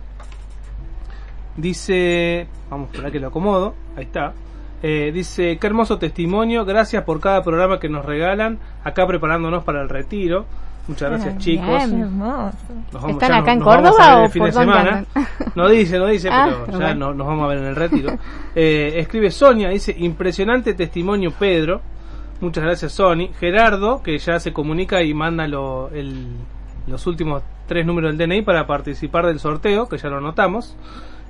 C: Dice, vamos a esperar que lo acomodo. Ahí está. Eh, dice, qué hermoso testimonio. Gracias por cada programa que nos regalan. Acá preparándonos para el retiro. Muchas gracias, chicos.
B: bien.
C: Nos vamos-
E: ¿Están acá en
C: nos
E: Córdoba
C: ver
E: o
C: el fin
E: por
C: de
E: dónde
C: semana?
E: andan?
C: No dice, no dice,
E: Ah,
C: pero ya
E: bueno.
C: no- nos vamos a ver en el retiro. Eh, escribe Sonia, dice, impresionante testimonio Pedro. Muchas gracias Sony. Gerardo, que ya se comunica y manda lo- el- los últimos tres números del DNI para participar del sorteo, que ya lo notamos.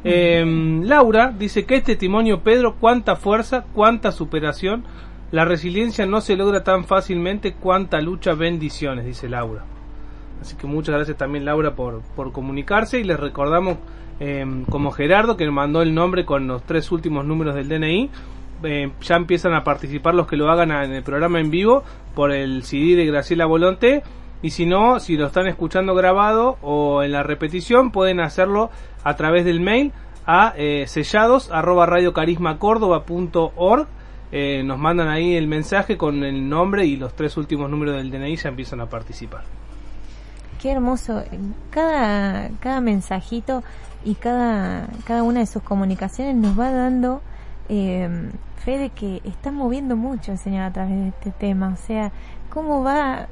C: Eh, Laura dice, qué testimonio Pedro, cuánta fuerza, cuánta superación. La resiliencia no se logra tan fácilmente, cuánta lucha, bendiciones, dice Laura. Así que muchas gracias también Laura por, por comunicarse y les recordamos eh, como Gerardo que mandó el nombre con los tres últimos números del DNI. eh, ya empiezan a participar los que lo hagan en el programa en vivo por el CD de Graciela Volonté y si no, si lo están escuchando grabado o en la repetición pueden hacerlo a través del mail a eh, sellados arroba eh, nos mandan ahí el mensaje con el nombre y los tres últimos números del DNI ya empiezan a participar.
B: Qué hermoso. Cada, cada mensajito y cada, cada una de sus comunicaciones nos va dando eh, fe de que está moviendo mucho el Señor a través de este tema. O sea, cómo va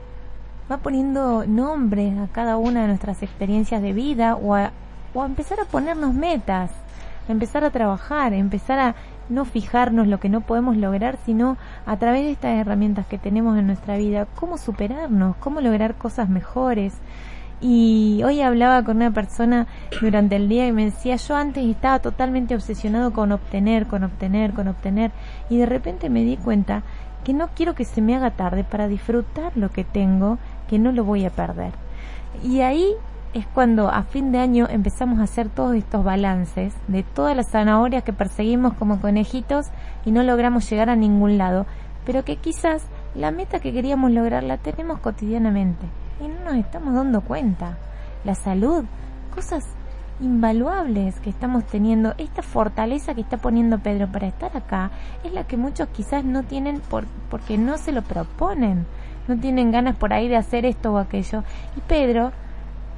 B: va poniendo nombres a cada una de nuestras experiencias de vida o a, o a empezar a ponernos metas, a empezar a trabajar, a empezar a no fijarnos lo que no podemos lograr, sino a través de estas herramientas que tenemos en nuestra vida, cómo superarnos, cómo lograr cosas mejores. Y hoy hablaba con una persona durante el día y me decía, yo antes estaba totalmente obsesionado con obtener, con obtener, con obtener, y de repente me di cuenta que no quiero que se me haga tarde para disfrutar lo que tengo, que no lo voy a perder. Y ahí es cuando a fin de año empezamos a hacer todos estos balances de todas las zanahorias que perseguimos como conejitos y no logramos llegar a ningún lado, pero que quizás la meta que queríamos lograr la tenemos cotidianamente y no nos estamos dando cuenta. La salud, cosas invaluables que estamos teniendo, esta fortaleza que está poniendo Pedro para estar acá, es la que muchos quizás no tienen por, porque no se lo proponen, no tienen ganas por ahí de hacer esto o aquello. Y Pedro,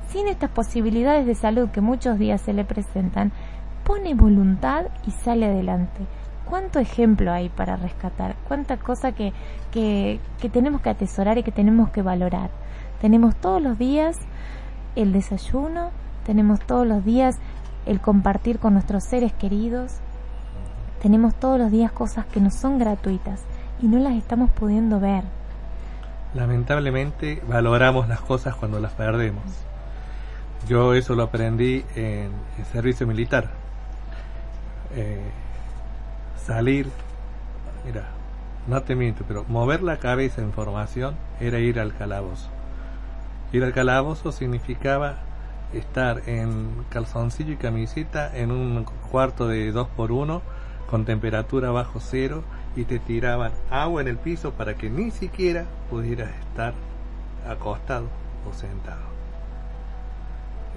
B: sin estas posibilidades de salud que muchos días se le presentan, pone voluntad y sale adelante. ¿Cuánto ejemplo hay para rescatar? ¿Cuánta cosa que, que, que tenemos que atesorar y que tenemos que valorar? Tenemos todos los días el desayuno, tenemos todos los días el compartir con nuestros seres queridos, tenemos todos los días cosas que no son gratuitas y no las estamos pudiendo ver.
H: Lamentablemente valoramos las cosas cuando las perdemos. Yo eso lo aprendí en el servicio militar. Eh, salir, mira, no te miento, pero mover la cabeza en formación era ir al calabozo. Ir al calabozo significaba estar en calzoncillo y camiseta en un cuarto de 2 por 1 con temperatura bajo cero y te tiraban agua en el piso para que ni siquiera pudieras estar acostado o sentado.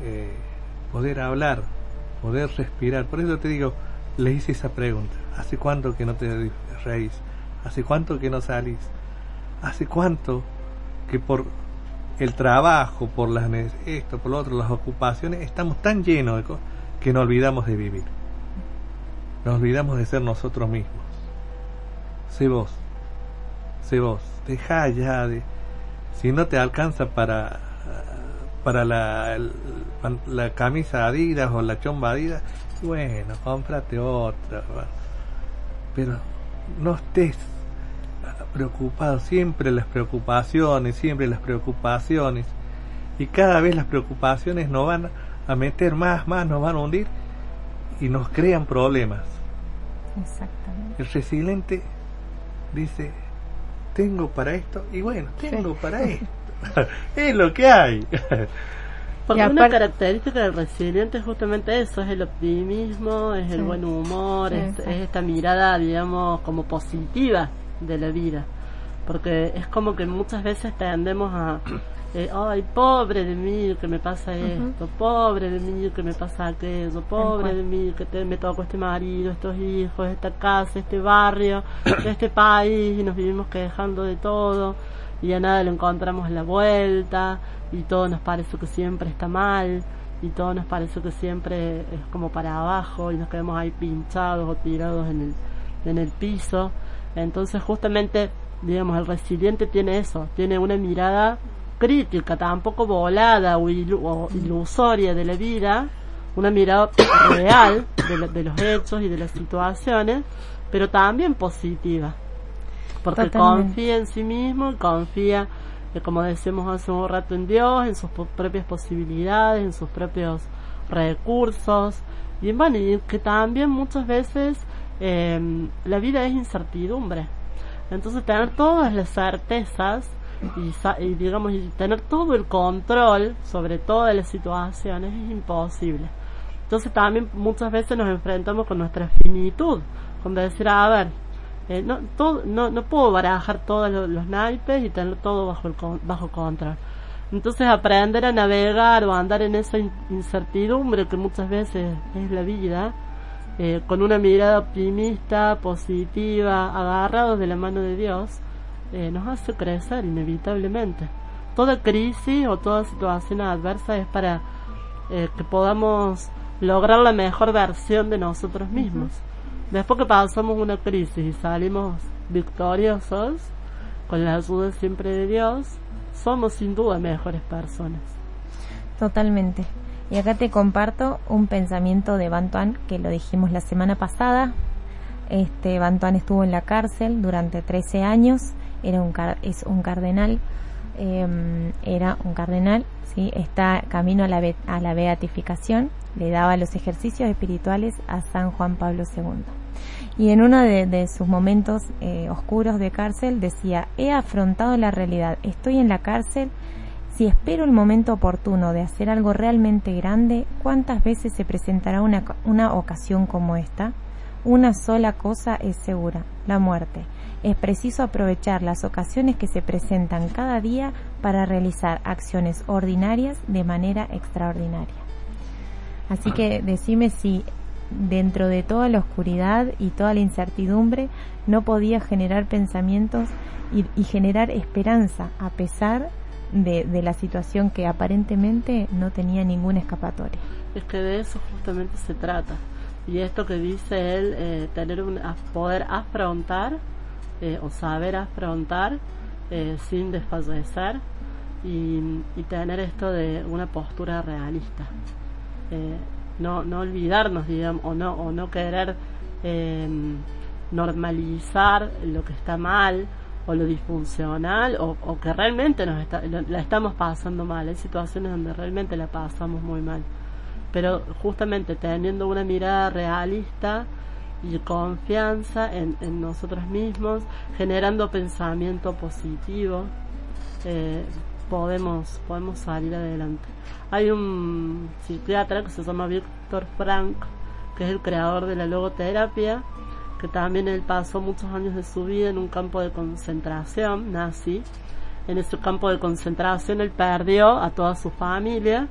H: Eh, poder hablar, poder respirar. Por eso te digo, le hice esa pregunta. ¿Hace cuánto que no te reís? ¿Hace cuánto que no salís? ¿Hace cuánto que por el trabajo, por las esto, por lo otro, las ocupaciones, estamos tan llenos de cosas que nos olvidamos de vivir. Nos olvidamos de ser nosotros mismos. Sé vos. Sé vos. Deja ya de... Si no te alcanza para para la, la camisa Adidas o la chomba Adidas, bueno, cómprate otra. Pero no estés preocupado, siempre las preocupaciones, siempre las preocupaciones. Y cada vez las preocupaciones nos van a meter más, más, nos van a hundir y nos crean problemas.
B: Exactamente.
H: El resiliente dice, tengo para esto y bueno, tengo para esto. es lo que hay.
I: Porque
E: Y
I: una
E: aparte-
I: característica del resiliente es justamente eso, es el optimismo, es el buen humor, es, es esta mirada, digamos, como positiva de la vida. Porque es como que muchas veces tendemos a, eh, ay, pobre de mí que me pasa esto, pobre de mí que me pasa aquello, pobre de mí que te- me tocó este marido, estos hijos, esta casa, este barrio, este país, y nos vivimos quejando de todo, y a nada le encontramos la vuelta, y todo nos parece que siempre está mal, y todo nos parece que siempre es como para abajo, y nos quedamos ahí pinchados o tirados en el, en el piso. Entonces justamente, digamos, el resiliente tiene eso, tiene una mirada crítica, tampoco volada o, ilu- o ilusoria de la vida, una mirada real de, lo- de los hechos y de las situaciones, pero también positiva. Porque
B: Totalmente.
I: confía en sí mismo, confía, eh, como decimos hace un rato, en Dios, en sus propias posibilidades, en sus propios recursos. Y bueno, y que también muchas veces eh, la vida es incertidumbre. Entonces tener todas las certezas y, y digamos y tener todo el control sobre todas las situaciones es imposible. Entonces también muchas veces nos enfrentamos con nuestra finitud, con decir, a ver, eh, no, todo, no, no puedo barajar todos los, naipes y tener todo bajo, el bajo control. Entonces aprender a navegar o andar en esa in- incertidumbre que muchas veces es la vida, eh, con una mirada optimista, positiva, agarrados de la mano de Dios, eh, nos hace crecer inevitablemente. Toda crisis o toda situación adversa es para eh, que podamos lograr la mejor versión de nosotros mismos. Después que pasamos una crisis y salimos victoriosos, con la ayuda siempre de Dios, somos sin duda mejores personas.
B: Totalmente. Y acá te comparto un pensamiento de Bantuan que lo dijimos la semana pasada. Este Bantuan estuvo en la cárcel durante 13 años, era un car- es un cardenal, eh, era un cardenal, sí, está camino a la a la beatificación, le daba los ejercicios espirituales a San Juan Pablo II. Y en uno de, de sus momentos eh, oscuros de cárcel decía, he afrontado la realidad, estoy en la cárcel, si espero el momento oportuno de hacer algo realmente grande, ¿cuántas veces se presentará una, una ocasión como esta? Una sola cosa es segura, la muerte. Es preciso aprovechar las ocasiones que se presentan cada día para realizar acciones ordinarias de manera extraordinaria. Así que decime si dentro de toda la oscuridad y toda la incertidumbre no podía generar pensamientos y, y generar esperanza a pesar de, de la situación que aparentemente no tenía ninguna escapatoria.
I: Es que de eso justamente se trata. Y esto que dice él, eh, tener un, poder afrontar eh, o saber afrontar eh, sin desfallecer y, y tener esto de una postura realista. Eh, no, no olvidarnos, digamos, o no, o no querer eh, normalizar lo que está mal o lo disfuncional o, o que realmente nos está, la estamos pasando mal. Hay situaciones donde realmente la pasamos muy mal. Pero justamente teniendo una mirada realista y confianza en, en nosotros mismos, generando pensamiento positivo, eh, podemos, podemos salir adelante. Hay un psiquiatra que se llama Víctor Frank, que es el creador de la logoterapia, que también él pasó muchos años de su vida en un campo de concentración nazi. En ese campo de concentración él perdió a toda su familia,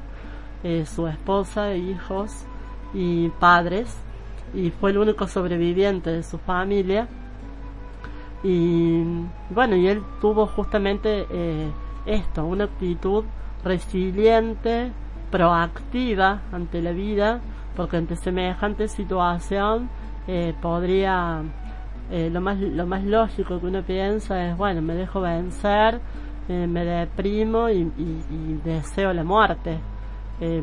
I: eh, su esposa, e hijos y padres, y fue el único sobreviviente de su familia. Y bueno, y él tuvo justamente eh, esto, una actitud resiliente, proactiva ante la vida, porque ante semejante situación eh, podría, eh, lo, más, lo más lógico que uno piensa es, bueno, me dejo vencer, eh, me deprimo y, y- y deseo la muerte,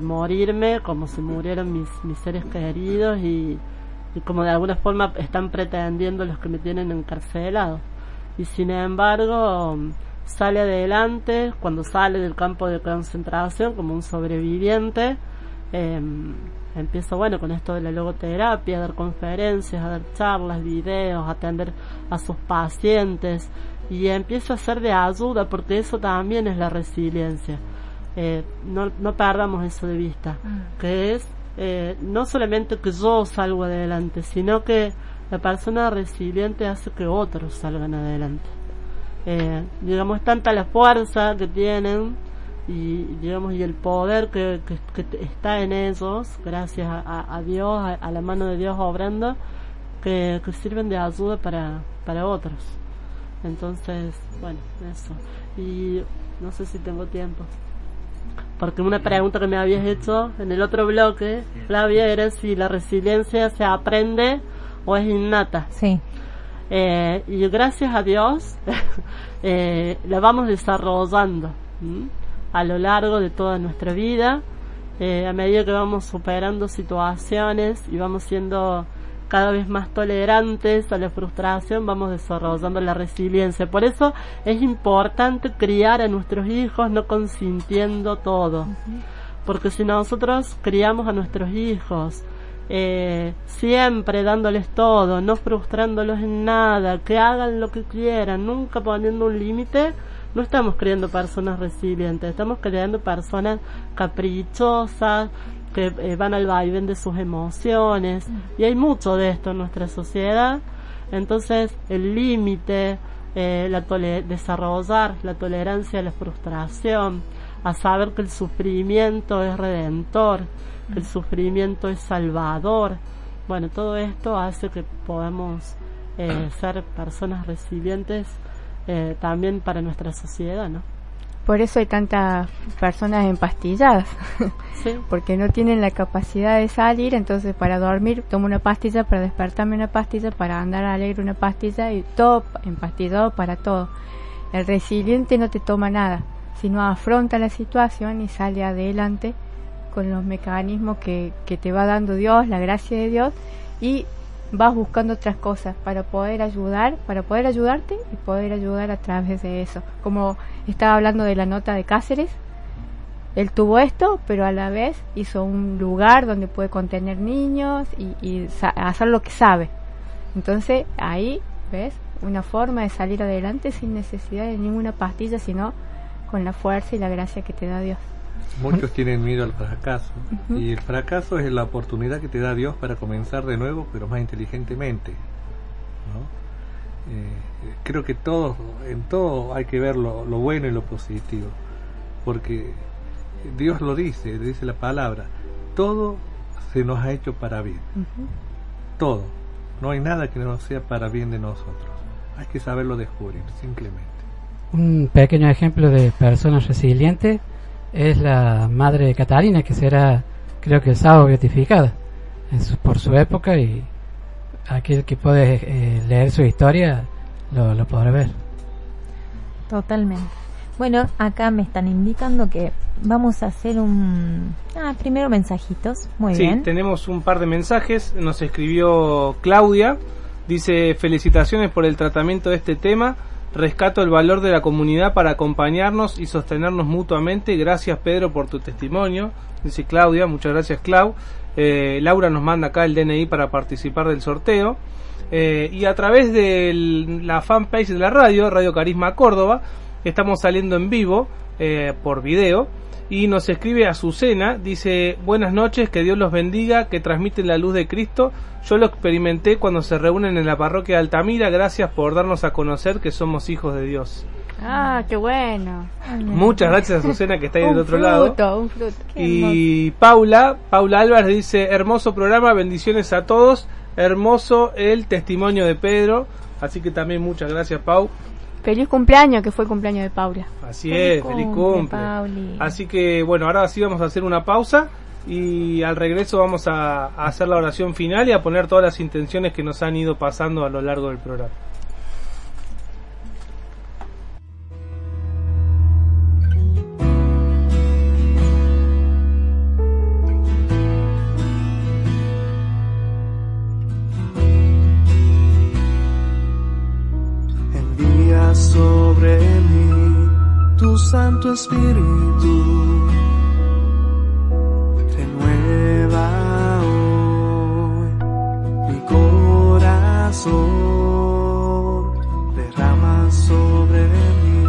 I: morirme como si murieran mis, mis seres queridos y, y como de alguna forma están pretendiendo los que me tienen encarcelado. Y sin embargo, sale adelante cuando sale del campo de concentración como un sobreviviente. Eh, empiezo, bueno, con esto de la logoterapia, a dar conferencias, a dar charlas, videos, a atender a sus pacientes y empiezo a ser de ayuda porque eso también es la resiliencia. Eh, no, no perdamos eso de vista, que es eh, no solamente que yo salgo adelante, sino que la persona resiliente hace que otros salgan adelante. Eh, digamos, tanta la fuerza que tienen y digamos y el poder que, que, está en ellos, gracias a Dios, a, a la mano de Dios obrando, que, que sirven de ayuda para, para otros. Entonces, bueno, eso. Y no sé si tengo tiempo. Porque una pregunta que me habías hecho en el otro bloque, Flavia, era si la resiliencia se aprende o es innata.
B: Sí.
I: Eh, y gracias a Dios eh, la vamos desarrollando a lo largo de toda nuestra vida, eh, a medida que vamos superando situaciones y vamos siendo cada vez más tolerantes a la frustración, vamos desarrollando la resiliencia. Por eso es importante criar a nuestros hijos no consintiendo todo. Porque si nosotros criamos a nuestros hijos eh, siempre dándoles todo, no frustrándolos en nada, que hagan lo que quieran, nunca poniendo un límite, no estamos creando personas resilientes, estamos creando personas caprichosas, que eh, van al vaivén de sus emociones, y hay mucho de esto en nuestra sociedad, entonces el límite, eh, la tole- desarrollar la tolerancia a la frustración, a saber que el sufrimiento es redentor, que el sufrimiento es salvador. Bueno, todo esto hace que podamos eh, ser personas resilientes eh, también para nuestra sociedad, ¿no?
E: Por eso hay tantas personas empastilladas,
I: Sí.
E: porque no tienen la capacidad de salir, entonces para dormir tomo una pastilla, para despertarme una pastilla, para andar alegre una pastilla y todo empastillado para todo. El resiliente no te toma nada, sino afronta la situación y sale adelante con los mecanismos que, que te va dando Dios, la gracia de Dios, y vas buscando otras cosas para poder ayudar, para poder ayudarte y poder ayudar a través de eso. Como estaba hablando de la nota de Cáceres, él tuvo esto, pero a la vez hizo un lugar donde puede contener niños y, y hacer lo que sabe. Entonces ahí, ¿ves? Una forma de salir adelante sin necesidad de ninguna pastilla, sino con la fuerza y la gracia que te da Dios.
H: Muchos tienen miedo al fracaso y el fracaso es la oportunidad que te da Dios para comenzar de nuevo, pero más inteligentemente. ¿no? Eh, creo que todos, en todo hay que ver lo, lo bueno y lo positivo, porque Dios lo dice, dice la palabra, todo se nos ha hecho para bien, todo. No hay nada que no sea para bien de nosotros. Hay que saberlo descubrir, simplemente.
K: Un pequeño ejemplo de persona resiliente es la madre de Catalina, que será, creo que el sábado beatificada en su- por su época y aquel que puede eh, leer su historia lo, lo podrá ver.
B: Totalmente. Bueno, acá me están indicando que vamos a hacer un... Ah, primero mensajitos. Muy
C: sí,
B: bien.
C: tenemos un par de mensajes. Nos escribió Claudia. Dice, felicitaciones por el tratamiento de este tema. Rescato el valor de la comunidad para acompañarnos y sostenernos mutuamente. Gracias Pedro por tu testimonio. Dice Claudia, muchas gracias Clau. Eh, Laura nos manda acá el DNI para participar del sorteo. Eh, y a través de la fanpage de la radio, Radio Carisma Córdoba, estamos saliendo en vivo eh, por video. Y nos escribe Azucena, dice, buenas noches, que Dios los bendiga, que transmiten la luz de Cristo. Yo lo experimenté cuando se reúnen en la parroquia de Altamira, gracias por darnos a conocer que somos hijos de Dios.
E: Ah, qué bueno.
C: Muchas gracias Azucena que está ahí del otro
E: fruto,
C: lado.
E: Un fruto,
C: Y Paula, Paula Álvarez dice, hermoso programa, bendiciones a todos, hermoso el testimonio de Pedro, así que también muchas gracias Pau.
E: Feliz cumpleaños, que fue el cumpleaños de Paula.
C: Así
E: Feliz
C: es, feliz
E: cumple. Pauli.
C: Así que bueno, ahora sí vamos a hacer una pausa y al regreso vamos a, a hacer la oración final y a poner todas las intenciones que nos han ido pasando a lo largo del programa.
J: Sobre mí tu Santo Espíritu. Renueva hoy mi corazón, derrama sobre mí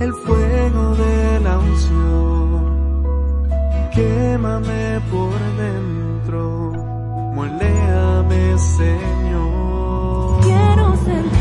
J: el fuego de la unción. Quémame por dentro, moléame Señor.
L: Quiero sentir,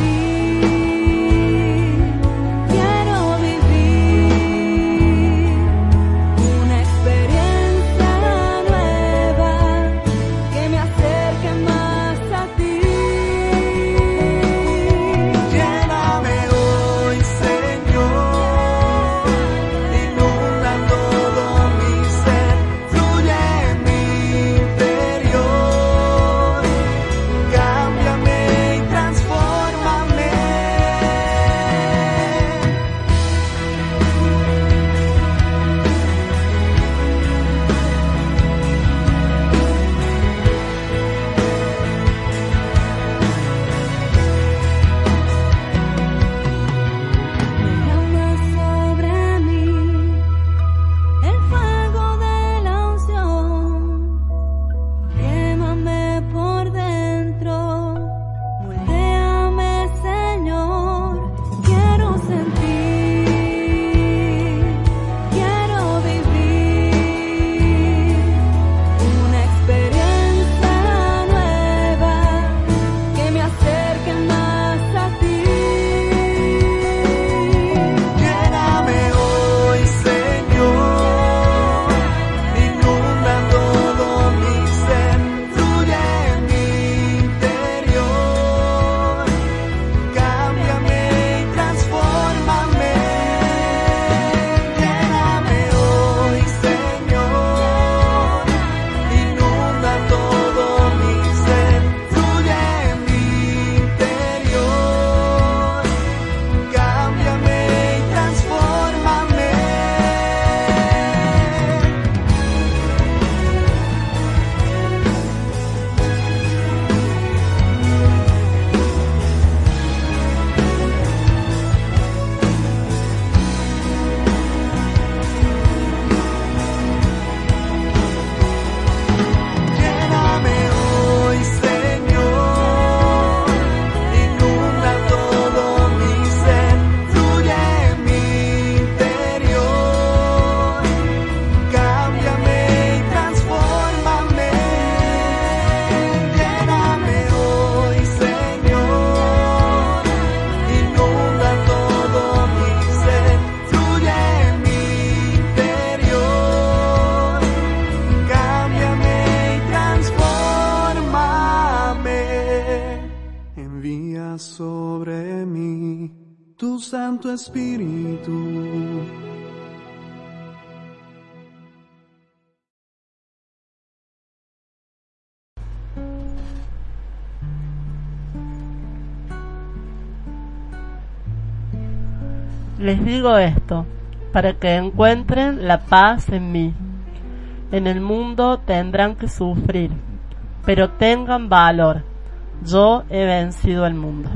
I: digo esto, para que encuentren la paz en mí. En el mundo tendrán que sufrir, pero tengan valor. Yo he vencido al mundo.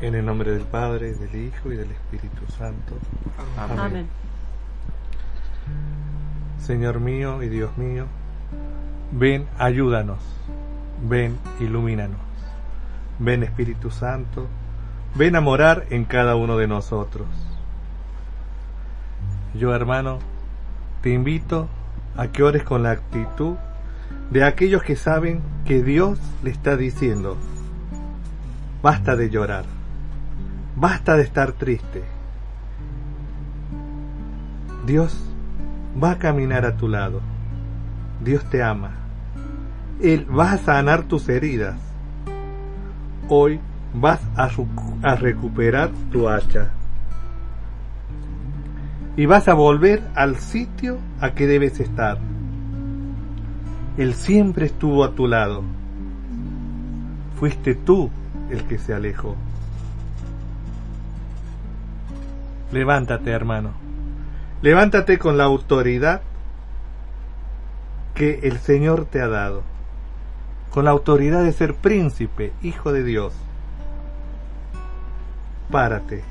H: En el nombre del Padre, del Hijo y del Espíritu Santo. Amén.
I: Amén.
H: Señor mío y Dios mío, ven, ayúdanos. Ven, ilumínanos. Ven, Espíritu Santo. Ven a morar en cada uno de nosotros. Yo, hermano, te invito a que ores con la actitud de aquellos que saben que Dios le está diciendo, basta de llorar, basta de estar triste. Dios va a caminar a tu lado. Dios te ama. Él va a sanar tus heridas. Hoy vas a, recu- a recuperar tu hacha. Y vas a volver al sitio a que debes estar. Él siempre estuvo a tu lado. Fuiste tú el que se alejó. Levántate, hermano. Levántate con la autoridad que el Señor te ha dado. Con la autoridad de ser príncipe, hijo de Dios. Párate.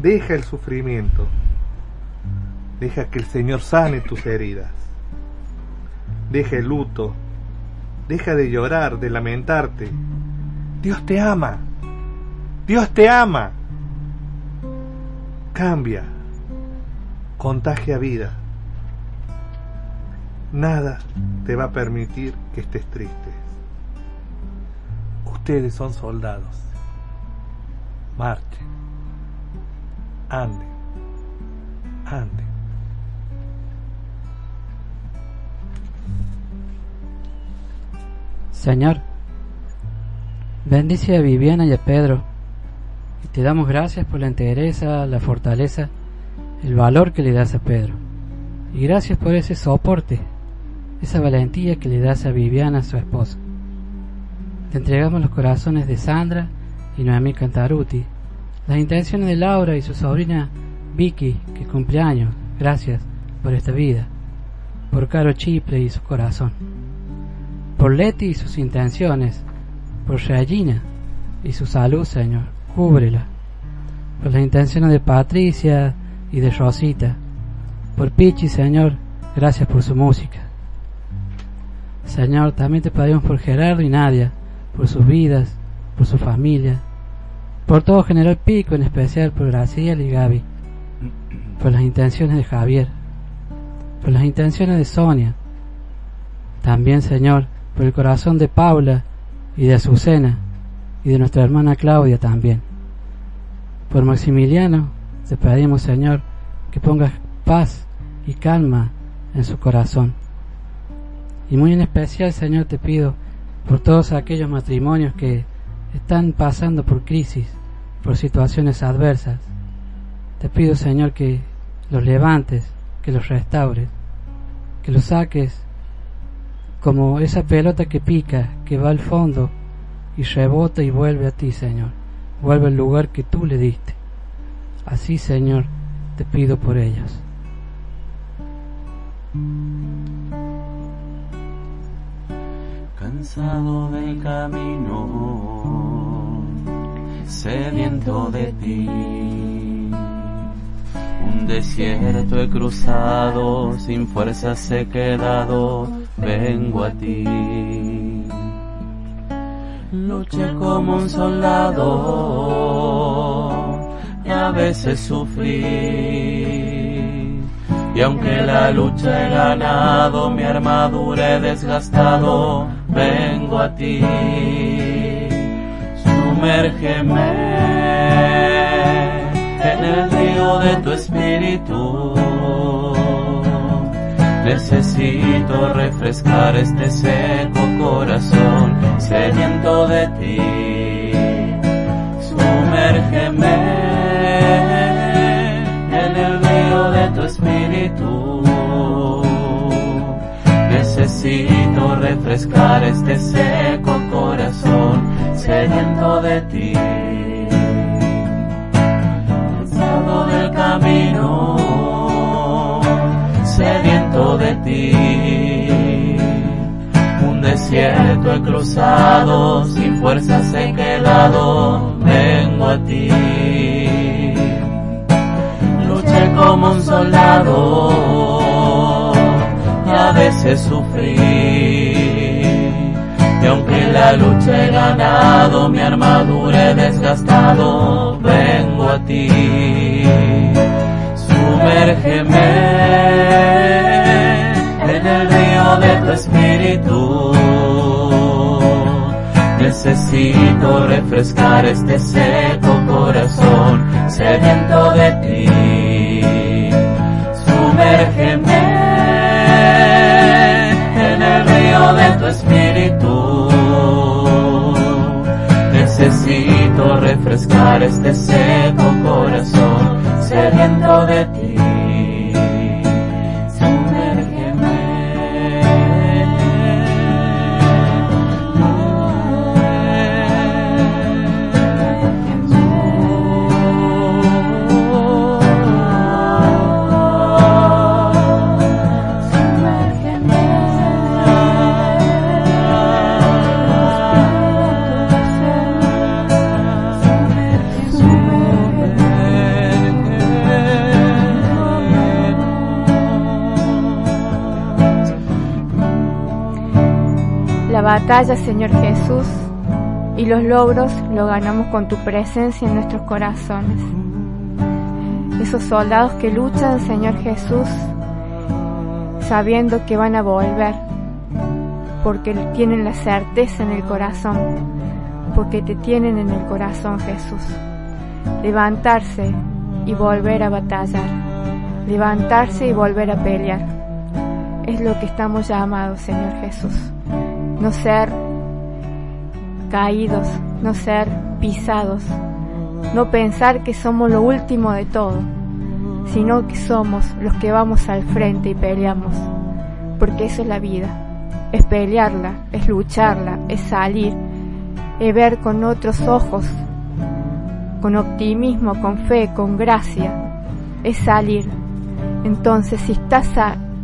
H: Deja el sufrimiento. Deja que el Señor sane tus heridas. Deja el luto. Deja de llorar, de lamentarte. Dios te ama. Dios te ama. Cambia. Contagia vida. Nada te va a permitir que estés triste. Ustedes son soldados. Marchen. Anden. Anden.
K: Señor, bendice a Viviana y a Pedro. Y te damos gracias por la entereza, la fortaleza, el valor que le das a Pedro. Y gracias por ese soporte, esa valentía que le das a Viviana, su esposa. Te entregamos los corazones de Sandra y Noemí Cantaruti, las intenciones de Laura y su sobrina Vicky, que cumple años. Gracias por esta vida, por Caro Chiple y su corazón por Leti y sus intenciones, por Regina y su salud, Señor, cúbrela, por las intenciones de Patricia y de Rosita, por Pichi, Señor, gracias por su música. Señor, también te pedimos por Gerardo y Nadia, por sus vidas, por su familia, por todo General Pico, en especial por Graciela y Gaby, por las intenciones de Javier, por las intenciones de Sonia, también, Señor, por el corazón de Paula y de Azucena y de nuestra hermana Claudia también. Por Maximiliano te pedimos, Señor, que pongas paz y calma en su corazón. Y muy en especial, Señor, te pido por todos aquellos matrimonios que están pasando por crisis, por situaciones adversas. Te pido, Señor, que los levantes, que los restaures, que los saques como esa pelota que pica, que va al fondo y rebota y vuelve a ti, Señor. Vuelve al lugar que tú le diste. Así, Señor, te pido por ellos.
D: Cansado del camino, sediento de ti. Un desierto he cruzado, sin fuerzas he quedado, vengo a ti. Luché como un soldado y a veces sufrí. Y aunque la lucha he ganado, mi armadura he desgastado, vengo a ti. Sumérgeme en el río de tu espíritu. Necesito refrescar este seco corazón sediento de ti. Refrescar este seco corazón sediento de ti. Cansado del camino, sediento de ti. Un desierto he cruzado, sin fuerzas he quedado, vengo a ti. Luché como un soldado y a veces sufrí. La lucha he ganado, mi armadura he desgastado, vengo a ti. Sumérgeme en el río de tu espíritu. Necesito refrescar este seco corazón sediento de ti. Sumérgeme Refrescar este seco corazón sediento de ti.
E: Batalla, Señor Jesús, y los logros lo ganamos con tu presencia en nuestros corazones. Esos soldados que luchan, Señor Jesús, sabiendo que van a volver, porque tienen la certeza en el corazón, porque te tienen en el corazón, Jesús. Levantarse y volver a batallar, levantarse y volver a pelear. Es lo que estamos llamados, Señor Jesús. No ser caídos, no ser pisados, no pensar que somos lo último de todo, sino que somos los que vamos al frente y peleamos, porque eso es la vida, es pelearla, es lucharla, es salir, es ver con otros ojos, con optimismo, con fe, con gracia, es salir. Entonces, si estás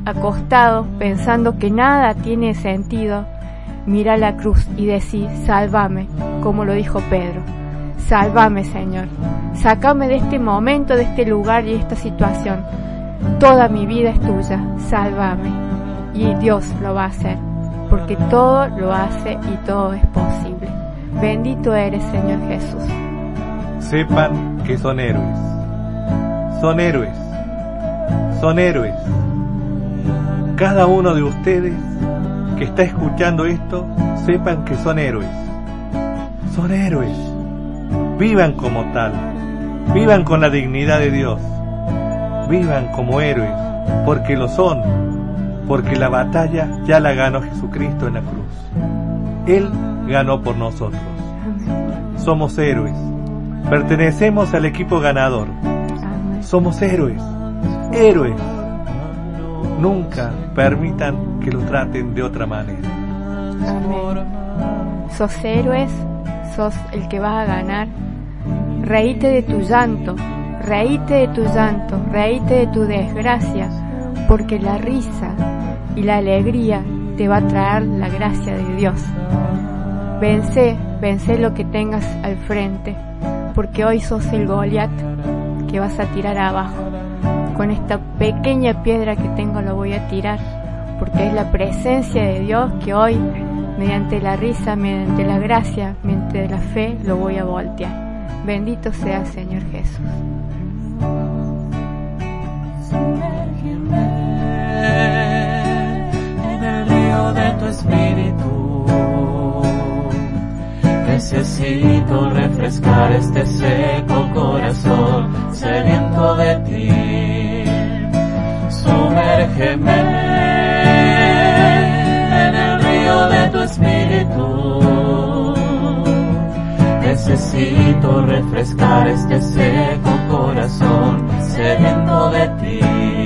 E: acostado pensando que nada tiene sentido, mira la cruz y decir, sálvame, como lo dijo Pedro. Sálvame, Señor. Sácame de este momento, de este lugar y esta situación. Toda mi vida es tuya. Sálvame. Y Dios lo va a hacer, porque todo lo hace y todo es posible. Bendito eres, Señor Jesús.
H: Sepan que son héroes. Son héroes. Son héroes. Cada uno de ustedes que está escuchando esto, sepan que son héroes. Son héroes. Vivan como tal. Vivan con la dignidad de Dios. Vivan como héroes, porque lo son. Porque la batalla ya la ganó Jesucristo en la cruz. Él ganó por nosotros. Somos héroes. Pertenecemos al equipo ganador. Somos héroes. Héroes. Nunca permitan que lo traten de otra manera.
E: Amén. Sos héroes, sos el que vas a ganar. Reíte de tu llanto, reíte de tu llanto, reíte de tu desgracia, porque la risa y la alegría te va a traer la gracia de Dios. Vence, vence lo que tengas al frente, porque hoy sos el Goliat que vas a tirar abajo. Con esta pequeña piedra que tengo lo voy a tirar, porque es la presencia de Dios que hoy, mediante la risa, mediante la gracia, mediante la fe, lo voy a voltear. Bendito sea Señor Jesús.
D: en el río de tu espíritu. Necesito refrescar este seco corazón sediento de ti sumérgeme en el río de tu espíritu. Necesito refrescar este seco corazón sediento de ti.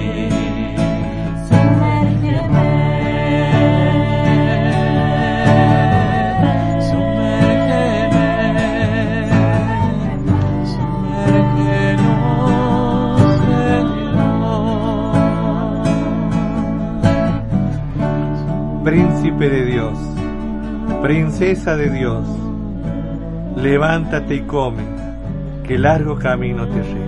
H: Princesa de Dios, levántate y come, que largo camino te resta.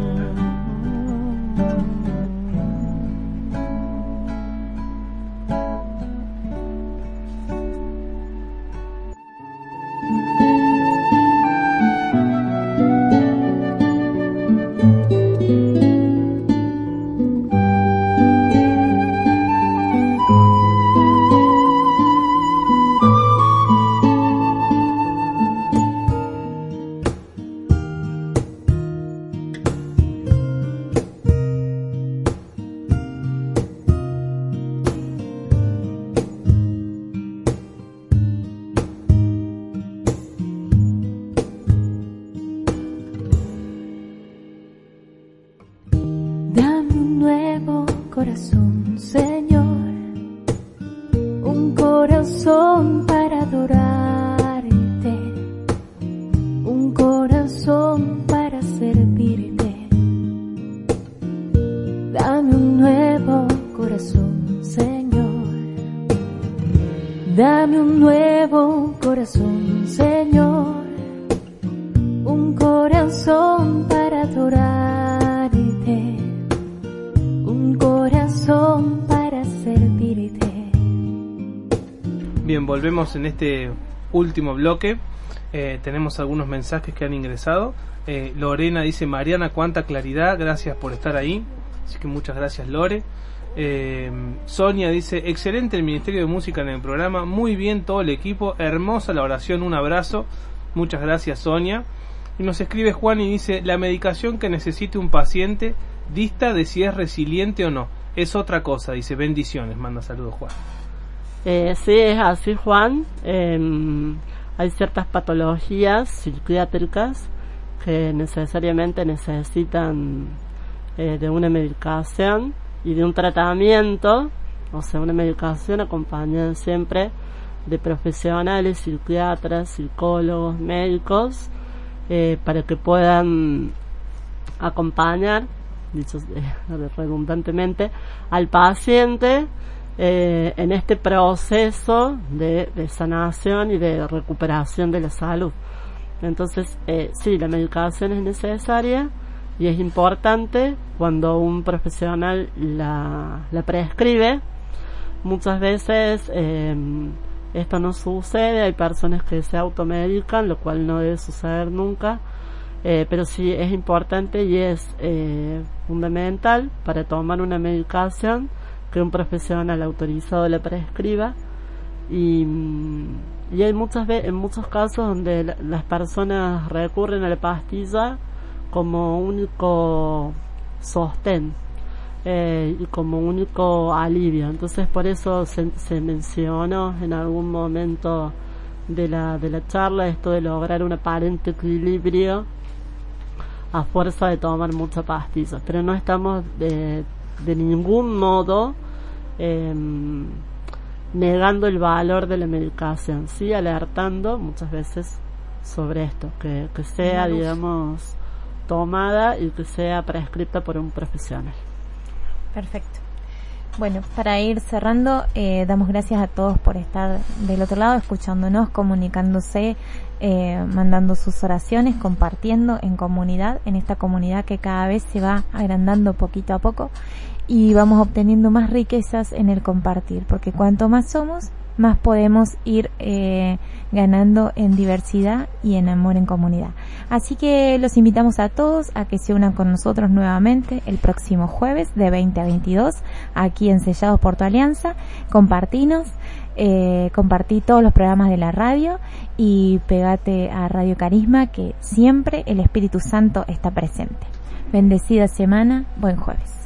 C: En este último bloque. Eh, tenemos algunos mensajes que han ingresado. Eh, Lorena dice, Mariana, cuánta claridad, gracias por estar ahí. Así que muchas gracias, Lore. Eh, Sonia dice, excelente el Ministerio de Música en el programa, muy bien todo el equipo, hermosa la oración, un abrazo. Muchas gracias, Sonia. Y nos escribe Juan y dice, la medicación que necesite un paciente dista de si es resiliente o no. Es otra cosa, dice, bendiciones, manda saludos Juan.
I: Eh, sí, es así, Juan. Em, hay ciertas patologías psiquiátricas que necesariamente necesitan eh, de una medicación y de un tratamiento, o sea, una medicación acompañada siempre de profesionales, psiquiatras, psicólogos, médicos, eh, para que puedan acompañar, dicho eh, redundantemente, al paciente eh, en este proceso de, sanación y de recuperación de la salud. Entonces, eh, sí, la medicación es necesaria y es importante cuando un profesional la, la prescribe. Muchas veces eh, esto no sucede, hay personas que se automedican, lo cual no debe suceder nunca. Eh, pero sí es importante y es eh, fundamental para tomar una medicación que un profesional autorizado le prescriba. Y, y hay muchas ve en muchos casos donde la- las personas recurren a la pastilla como único sostén eh, y como único alivio. Entonces por eso se, se mencionó en algún momento de la, de la charla esto de lograr un aparente equilibrio a fuerza de tomar mucha pastilla, pero no estamos de, de ningún modo em, negando el valor de la medicación, sí alertando muchas veces sobre esto, que, que sea, digamos, tomada y que sea prescrita por un profesional.
B: Perfecto. Bueno, para ir cerrando, eh, damos gracias a todos por estar del otro lado, escuchándonos, comunicándose, eh, mandando sus oraciones, compartiendo en comunidad, en esta comunidad que cada vez se va agrandando poquito a poco y vamos obteniendo más riquezas en el compartir, porque cuanto más somos, más podemos ir eh, ganando en diversidad y en amor en comunidad. Así que los invitamos a todos a que se unan con nosotros nuevamente el próximo jueves de 20 a 22 aquí en Sellados por tu Alianza. Compartinos, eh, compartí todos los programas de la radio y pegate a Radio Carisma que siempre el Espíritu Santo está presente. Bendecida semana, buen jueves.